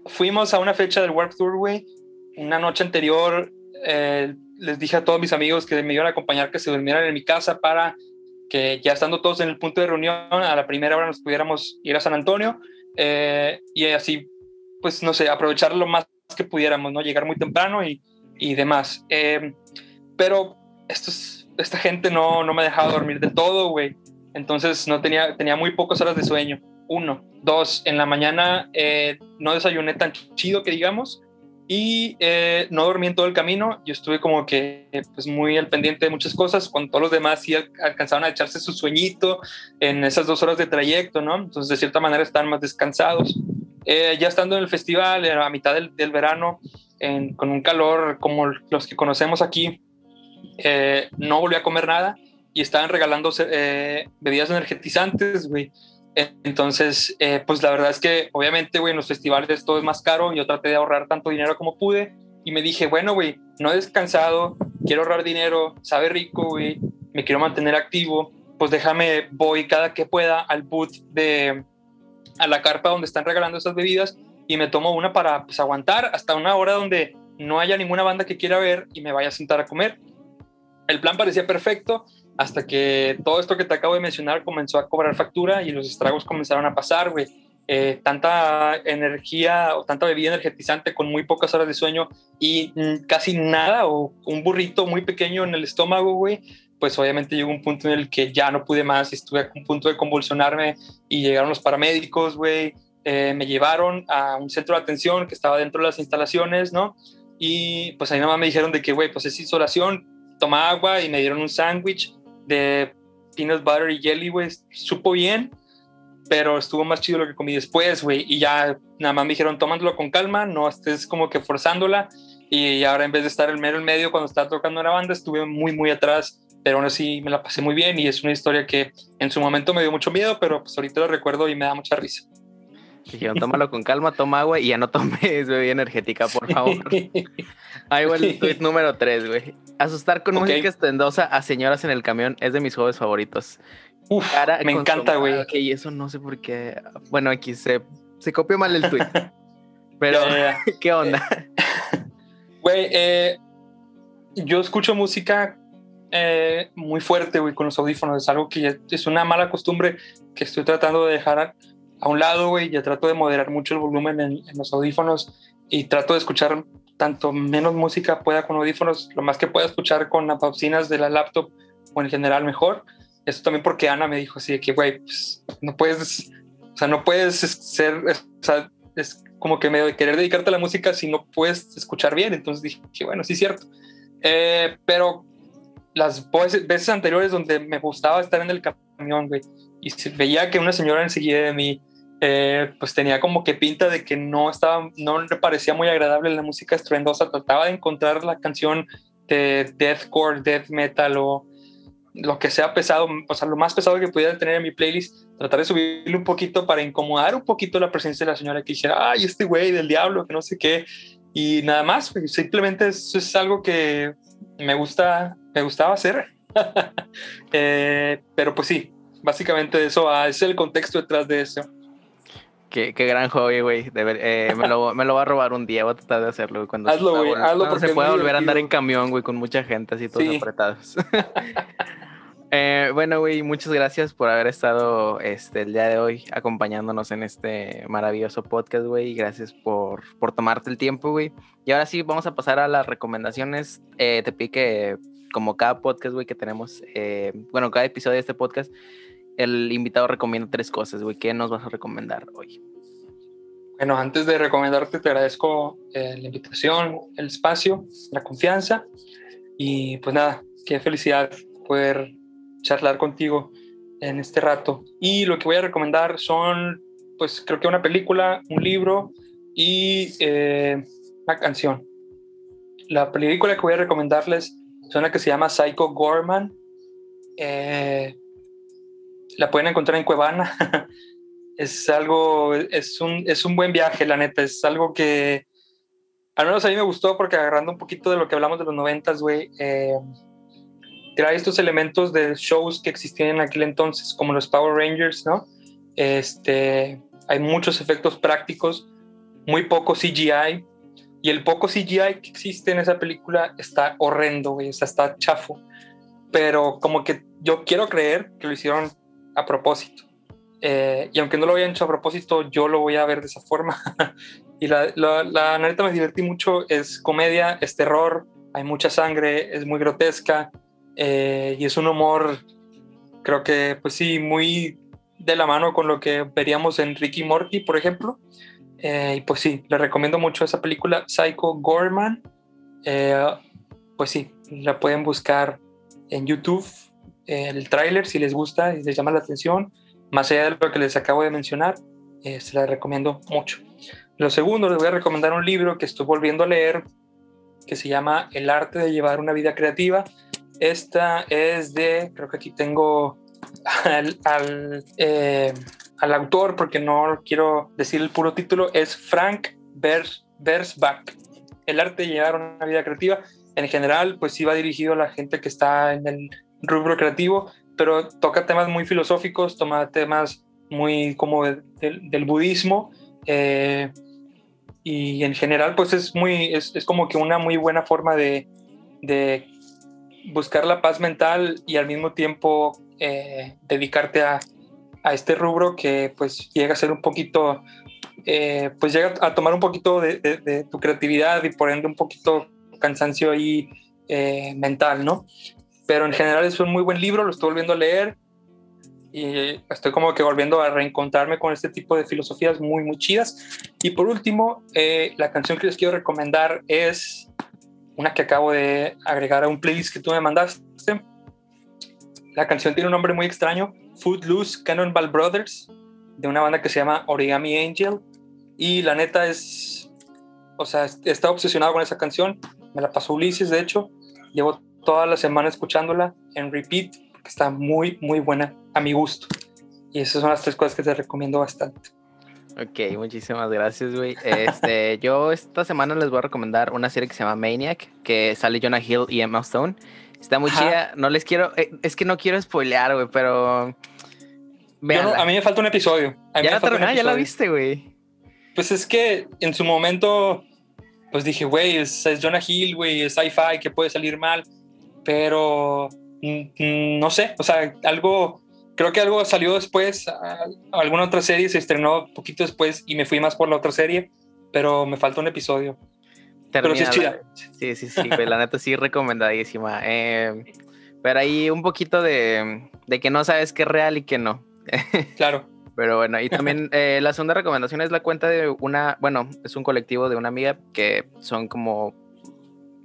fuimos a una fecha del Warp Tour, güey. Una noche anterior eh, les dije a todos mis amigos que me iban a acompañar, que se durmieran en mi casa para que ya estando todos en el punto de reunión, a la primera hora nos pudiéramos ir a San Antonio eh, y así, pues no sé, aprovechar lo más que pudiéramos, ¿no? Llegar muy temprano y, y demás. Eh, pero estos, esta gente no, no me dejaba dormir de todo, güey. Entonces no tenía, tenía muy pocas horas de sueño uno. Dos, en la mañana eh, no desayuné tan chido que digamos y eh, no dormí en todo el camino. Yo estuve como que pues muy al pendiente de muchas cosas, cuando todos los demás sí alcanzaban a echarse su sueñito en esas dos horas de trayecto, ¿no? Entonces de cierta manera estaban más descansados. Eh, ya estando en el festival, a mitad del, verano, con un calor como los que conocemos aquí, no volví a comer nada y estaban regalando bebidas energetizantes, güey. Entonces, eh, pues la verdad es que obviamente, güey, en los festivales todo es más caro. Yo traté de ahorrar tanto dinero como pude y me dije, bueno, güey, no he descansado, quiero ahorrar dinero, sabe rico, güey, me quiero mantener activo. Pues déjame, voy cada que pueda al boot de, a la carpa donde están regalando esas bebidas y me tomo una para pues, aguantar hasta una hora donde no haya ninguna banda que quiera ver y me vaya a sentar a comer. El plan parecía perfecto hasta que todo esto que te acabo de mencionar comenzó a cobrar factura y los estragos comenzaron a pasar, güey. Eh, tanta energía o tanta bebida energetizante con muy pocas horas de sueño y mm, casi nada o un burrito muy pequeño en el estómago, güey, pues obviamente llegó un punto en el que ya no pude más y estuve a un punto de convulsionarme y llegaron los paramédicos, güey, eh, me llevaron a un centro de atención que estaba dentro de las instalaciones, ¿no? Y pues ahí nomás me dijeron de que, güey, pues es insolación, toma agua y me dieron un sándwich de peanut butter y jelly, güey, supo bien, pero estuvo más chido lo que comí después, güey, y ya nada más me dijeron, tomándolo con calma, no estés como que forzándola, y ahora en vez de estar el mero en medio cuando estaba tocando una banda, estuve muy, muy atrás, pero aún así me la pasé muy bien, y es una historia que en su momento me dio mucho miedo, pero pues ahorita lo recuerdo y me da mucha risa. Dijeron, tómalo con calma, toma agua y ya no tomes bebida energética, por favor. Ahí va el tweet número 3, güey. Asustar con música estendosa a señoras en el camión es de mis juegos favoritos. Uf, me encanta, güey. Ok, eso no sé por qué. Bueno, aquí se, se copió mal el tweet. Pero, ¿qué onda? Güey, eh, yo escucho música eh, muy fuerte, güey, con los audífonos. Es algo que es una mala costumbre que estoy tratando de dejar a un lado, güey, ya trato de moderar mucho el volumen en, los audífonos y trato de escuchar tanto menos música pueda con audífonos, lo más que pueda escuchar con las bocinas de la laptop o en general mejor. Eso también porque Ana me dijo así de que, güey, pues, no puedes, o sea, no puedes ser, o sea, es como que me querer dedicarte a la música si no puedes escuchar bien. Entonces dije que, bueno, sí es cierto. Eh, pero las veces anteriores donde me gustaba estar en el camión, güey, y veía que una señora enseguida de mí, eh, pues tenía como que pinta de que no estaba, no le parecía muy agradable la música estruendosa, trataba de encontrar la canción de deathcore, death metal o lo que sea pesado, o sea, lo más pesado que pudiera tener en mi playlist, tratar de subirle un poquito para incomodar un poquito la presencia de la señora que dijera, ay, este güey del diablo, que no sé qué, y nada más, simplemente eso es algo que me gusta, me gustaba hacer, eh, pero pues sí, básicamente eso ah, es el contexto detrás de eso. Qué, qué gran hobby, güey. Eh, me, lo, me, lo, va a robar un día, voy a tratar de hacerlo, Cuando hazlo, güey. Hazlo porque se puede volver a andar en camión, güey, con mucha gente así todos apretados. eh, bueno, güey, muchas gracias por haber estado este, el día de hoy acompañándonos en este maravilloso podcast, güey. Gracias por, por tomarte el tiempo, güey. Y ahora sí, vamos a pasar a las recomendaciones. Eh, te pique como cada podcast, güey, que tenemos, eh, bueno, cada episodio de este podcast, el invitado recomienda tres cosas, güey. ¿Qué nos vas a recomendar hoy? Bueno, antes de recomendarte, te agradezco eh, la invitación, el espacio, la confianza. Y pues nada, qué felicidad poder charlar contigo en este rato. Y lo que voy a recomendar son, pues creo que una película, un libro y eh, una canción. La película que voy a recomendarles es una que se llama Psycho Gorman. Eh, la pueden encontrar en Cuevana. es algo, es un, es un buen viaje, la neta. Es algo que al menos a mí me gustó porque agarrando un poquito de lo que hablamos de los noventas, güey, eh, trae estos elementos de shows que existían en aquel entonces, como los Power Rangers, ¿no? Este, hay muchos efectos prácticos, muy poco CGI, y el poco CGI que existe en esa película está horrendo, güey, o sea, está chafo. Pero como que yo quiero creer que lo hicieron a propósito. Eh, y aunque no lo hayan hecho a propósito, yo lo voy a ver de esa forma. y la, la, me divertí mucho, es comedia, es terror, hay mucha sangre, es muy grotesca eh, y es un humor, creo que, pues sí, muy de la mano con lo que veríamos en Ricky Morty, por ejemplo. Eh, y pues sí, le recomiendo mucho esa película, Psycho Gorman. pues sí, la pueden buscar en YouTube, el tráiler si les gusta y les llama la atención más allá de lo que les acabo de mencionar, eh, se la recomiendo mucho. Lo segundo, les voy a recomendar un libro que estoy volviendo a leer, que se llama El arte de llevar una vida creativa. Esta es de, creo que aquí tengo al, al, eh, autor, porque no quiero decir el puro título, es Frank Versbach. El arte de llevar una vida creativa. En general, pues sí va dirigido a la gente que está en el rubro creativo, pero toca temas muy filosóficos, toma temas muy como del budismo eh, y en general pues es muy es, es, como que una muy buena forma de, de, buscar la paz mental y al mismo tiempo eh, dedicarte a, a, este rubro que pues llega a ser un poquito eh, pues llega a tomar un poquito de, de, tu creatividad y por ende un poquito cansancio ahí mental, ¿no? Pero en general es un muy buen libro, lo estoy volviendo a leer y estoy como que volviendo a reencontrarme con este tipo de filosofías muy, muy chidas. Y por último, eh, la canción que les quiero recomendar es una que acabo de agregar a un playlist que tú me mandaste. La canción tiene un nombre muy extraño, Footloose Cannonball Brothers, de una banda que se llama Origami Angel. Y la neta es, o sea, estado obsesionado con esa canción. Me la pasó Ulises, de hecho. Llevo toda la semana escuchándola en repeat, porque está muy, muy buena a mi gusto. Y esas son las tres cosas que te recomiendo bastante. Ok, muchísimas gracias, güey. Este, yo esta semana les voy a recomendar una serie que se llama Maniac, que sale Jonah Hill y Emma Stone. Está muy chida. No les quiero, eh, es que no quiero spoilear, güey, pero. a mí me falta un episodio. ya la ya la viste, güey. Pues es que en su momento, pues dije, güey, es, es Jonah Hill, güey, es sci-fi, que puede salir mal pero mm, mm, no sé, o sea, algo, creo que algo salió después, alguna otra serie se estrenó poquito después y me fui más por la otra serie, pero me falta un episodio. pero sí es chida. Sí, sí, sí, pues, la neta sí recomendadísima. Eh, pero hay un poquito de, de que no sabes qué es real y qué no. Claro. Pero bueno, y también eh, la segunda recomendación es la cuenta de una, bueno, es un colectivo de una amiga que son como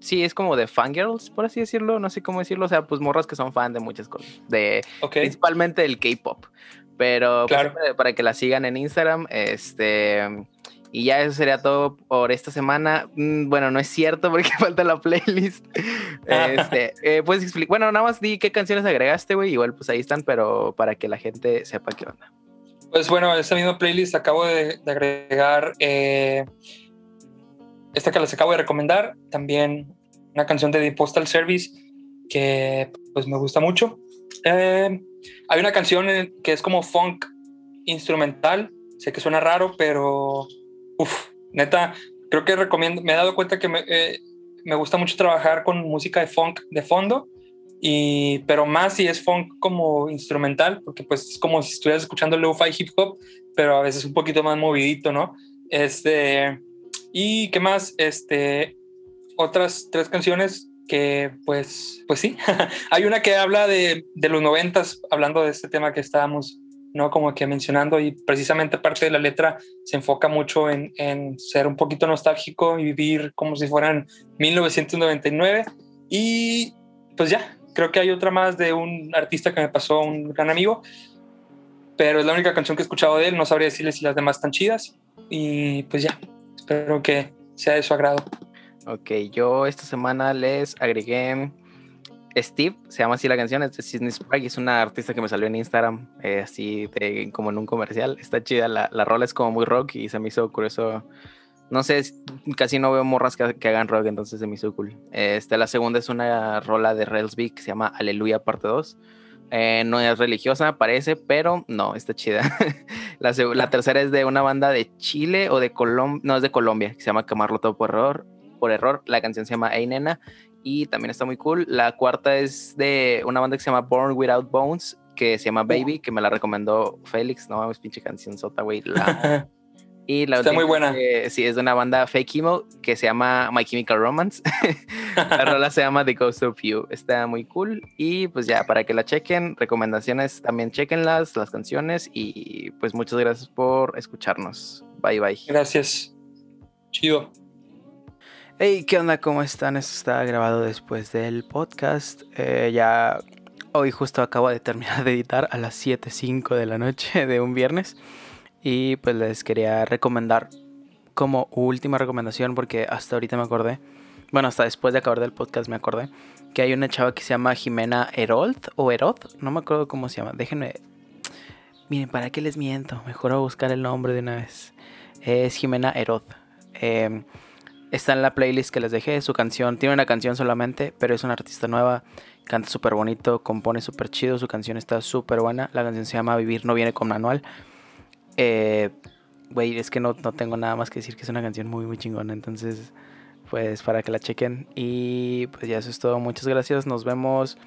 sí, es como de fangirls, por así decirlo, no sé cómo decirlo, o sea, pues morras que son fan de muchas cosas, de principalmente el K-pop. Pero pues, para que la sigan en Instagram, este y ya eso sería todo por esta semana. Mm, bueno, no es cierto porque falta la playlist. este, eh, puedes explicar, bueno, nada más di qué canciones agregaste, güey, igual pues ahí están, pero para que la gente sepa qué onda. Pues bueno, esta misma playlist acabo de, agregar eh, esta que les acabo de recomendar, también una canción de The Postal Service que pues me gusta mucho. Eh, hay una canción que es como funk instrumental, sé que suena raro, pero uff, neta, creo que recomiendo, me he dado cuenta que me, eh, me gusta mucho trabajar con música de funk de fondo, y, pero más si es funk como instrumental, porque pues es como si estuvieras escuchando lo-fi hip hop, pero a veces un poquito más movidito, ¿no? Este, y qué más, este, otras tres canciones que pues, pues sí, hay una que habla de, de los noventas, hablando de este tema que estábamos, ¿no? Como que mencionando y precisamente parte de la letra se enfoca mucho en, en ser un poquito nostálgico y vivir como si fueran 1999 y pues ya, creo que hay otra más de un artista que me pasó, un gran amigo, pero es la única canción que he escuchado de él, no sabría decirle si las demás están chidas y pues ya, Espero que sea de su agrado. Ok, yo esta semana les agregué Steve, se llama así la canción, es de Sidney Sprague, es una artista que me salió en Instagram, eh, así como en un comercial. Está chida, la, la rola es como muy rock y se me hizo curioso. No sé, casi no veo morras que, que hagan rock, entonces se me hizo cool. Este, la segunda es una rola de Railsby que se llama Aleluya parte 2. Eh, no es religiosa, parece, pero no, está chida. la, la, tercera es de una banda de Chile o de Colombia, no, es de Colombia, que se llama Quemarlo Todo por Error. Por error, la canción se llama Hey Nena y también está muy cool. La cuarta es de una banda que se llama Born Without Bones, que se llama Baby, que me la recomendó Félix. No mames, pinche canción sota, güey. y la está muy buena. sí, es de una banda fake emo que se llama My Chemical Romance. la rola se llama The Ghost of You. Está muy cool. Y pues ya, para que la chequen, recomendaciones también chequenlas, las canciones. Y pues muchas gracias por escucharnos. Bye bye. Gracias. Chido. Hey, ¿qué onda? ¿Cómo están? Esto está grabado después del podcast. Eh, ya hoy justo acabo de terminar de editar a las 7.05 de la noche de un viernes. Y pues les quería recomendar como última recomendación, porque hasta ahorita me acordé, bueno, hasta después de acabar del podcast me acordé, que hay una chava que se llama Jimena Herold o Herod, no me acuerdo cómo se llama. Déjenme. Miren, ¿para qué les miento? Mejor a buscar el nombre de una vez. Es Jimena Herod. Eh, Está en la playlist que les dejé, su canción. Tiene una canción solamente, pero es una artista nueva. Canta súper bonito, compone súper chido. Su canción está súper buena. La canción se llama Vivir no viene con manual. Eh, güey, es que no, no, tengo nada más que decir que es una canción muy, muy chingona. Entonces, pues para que la chequen. Y pues ya eso es todo. Muchas gracias. Nos vemos.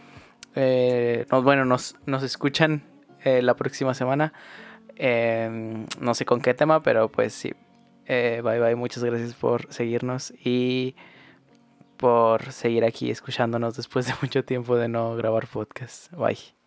Eh, bueno, nos, nos escuchan eh, la próxima semana. Eh, no sé con qué tema, pero pues sí. Eh, bye bye, muchas gracias por seguirnos y por seguir aquí escuchándonos después de mucho tiempo de no grabar podcast. Bye.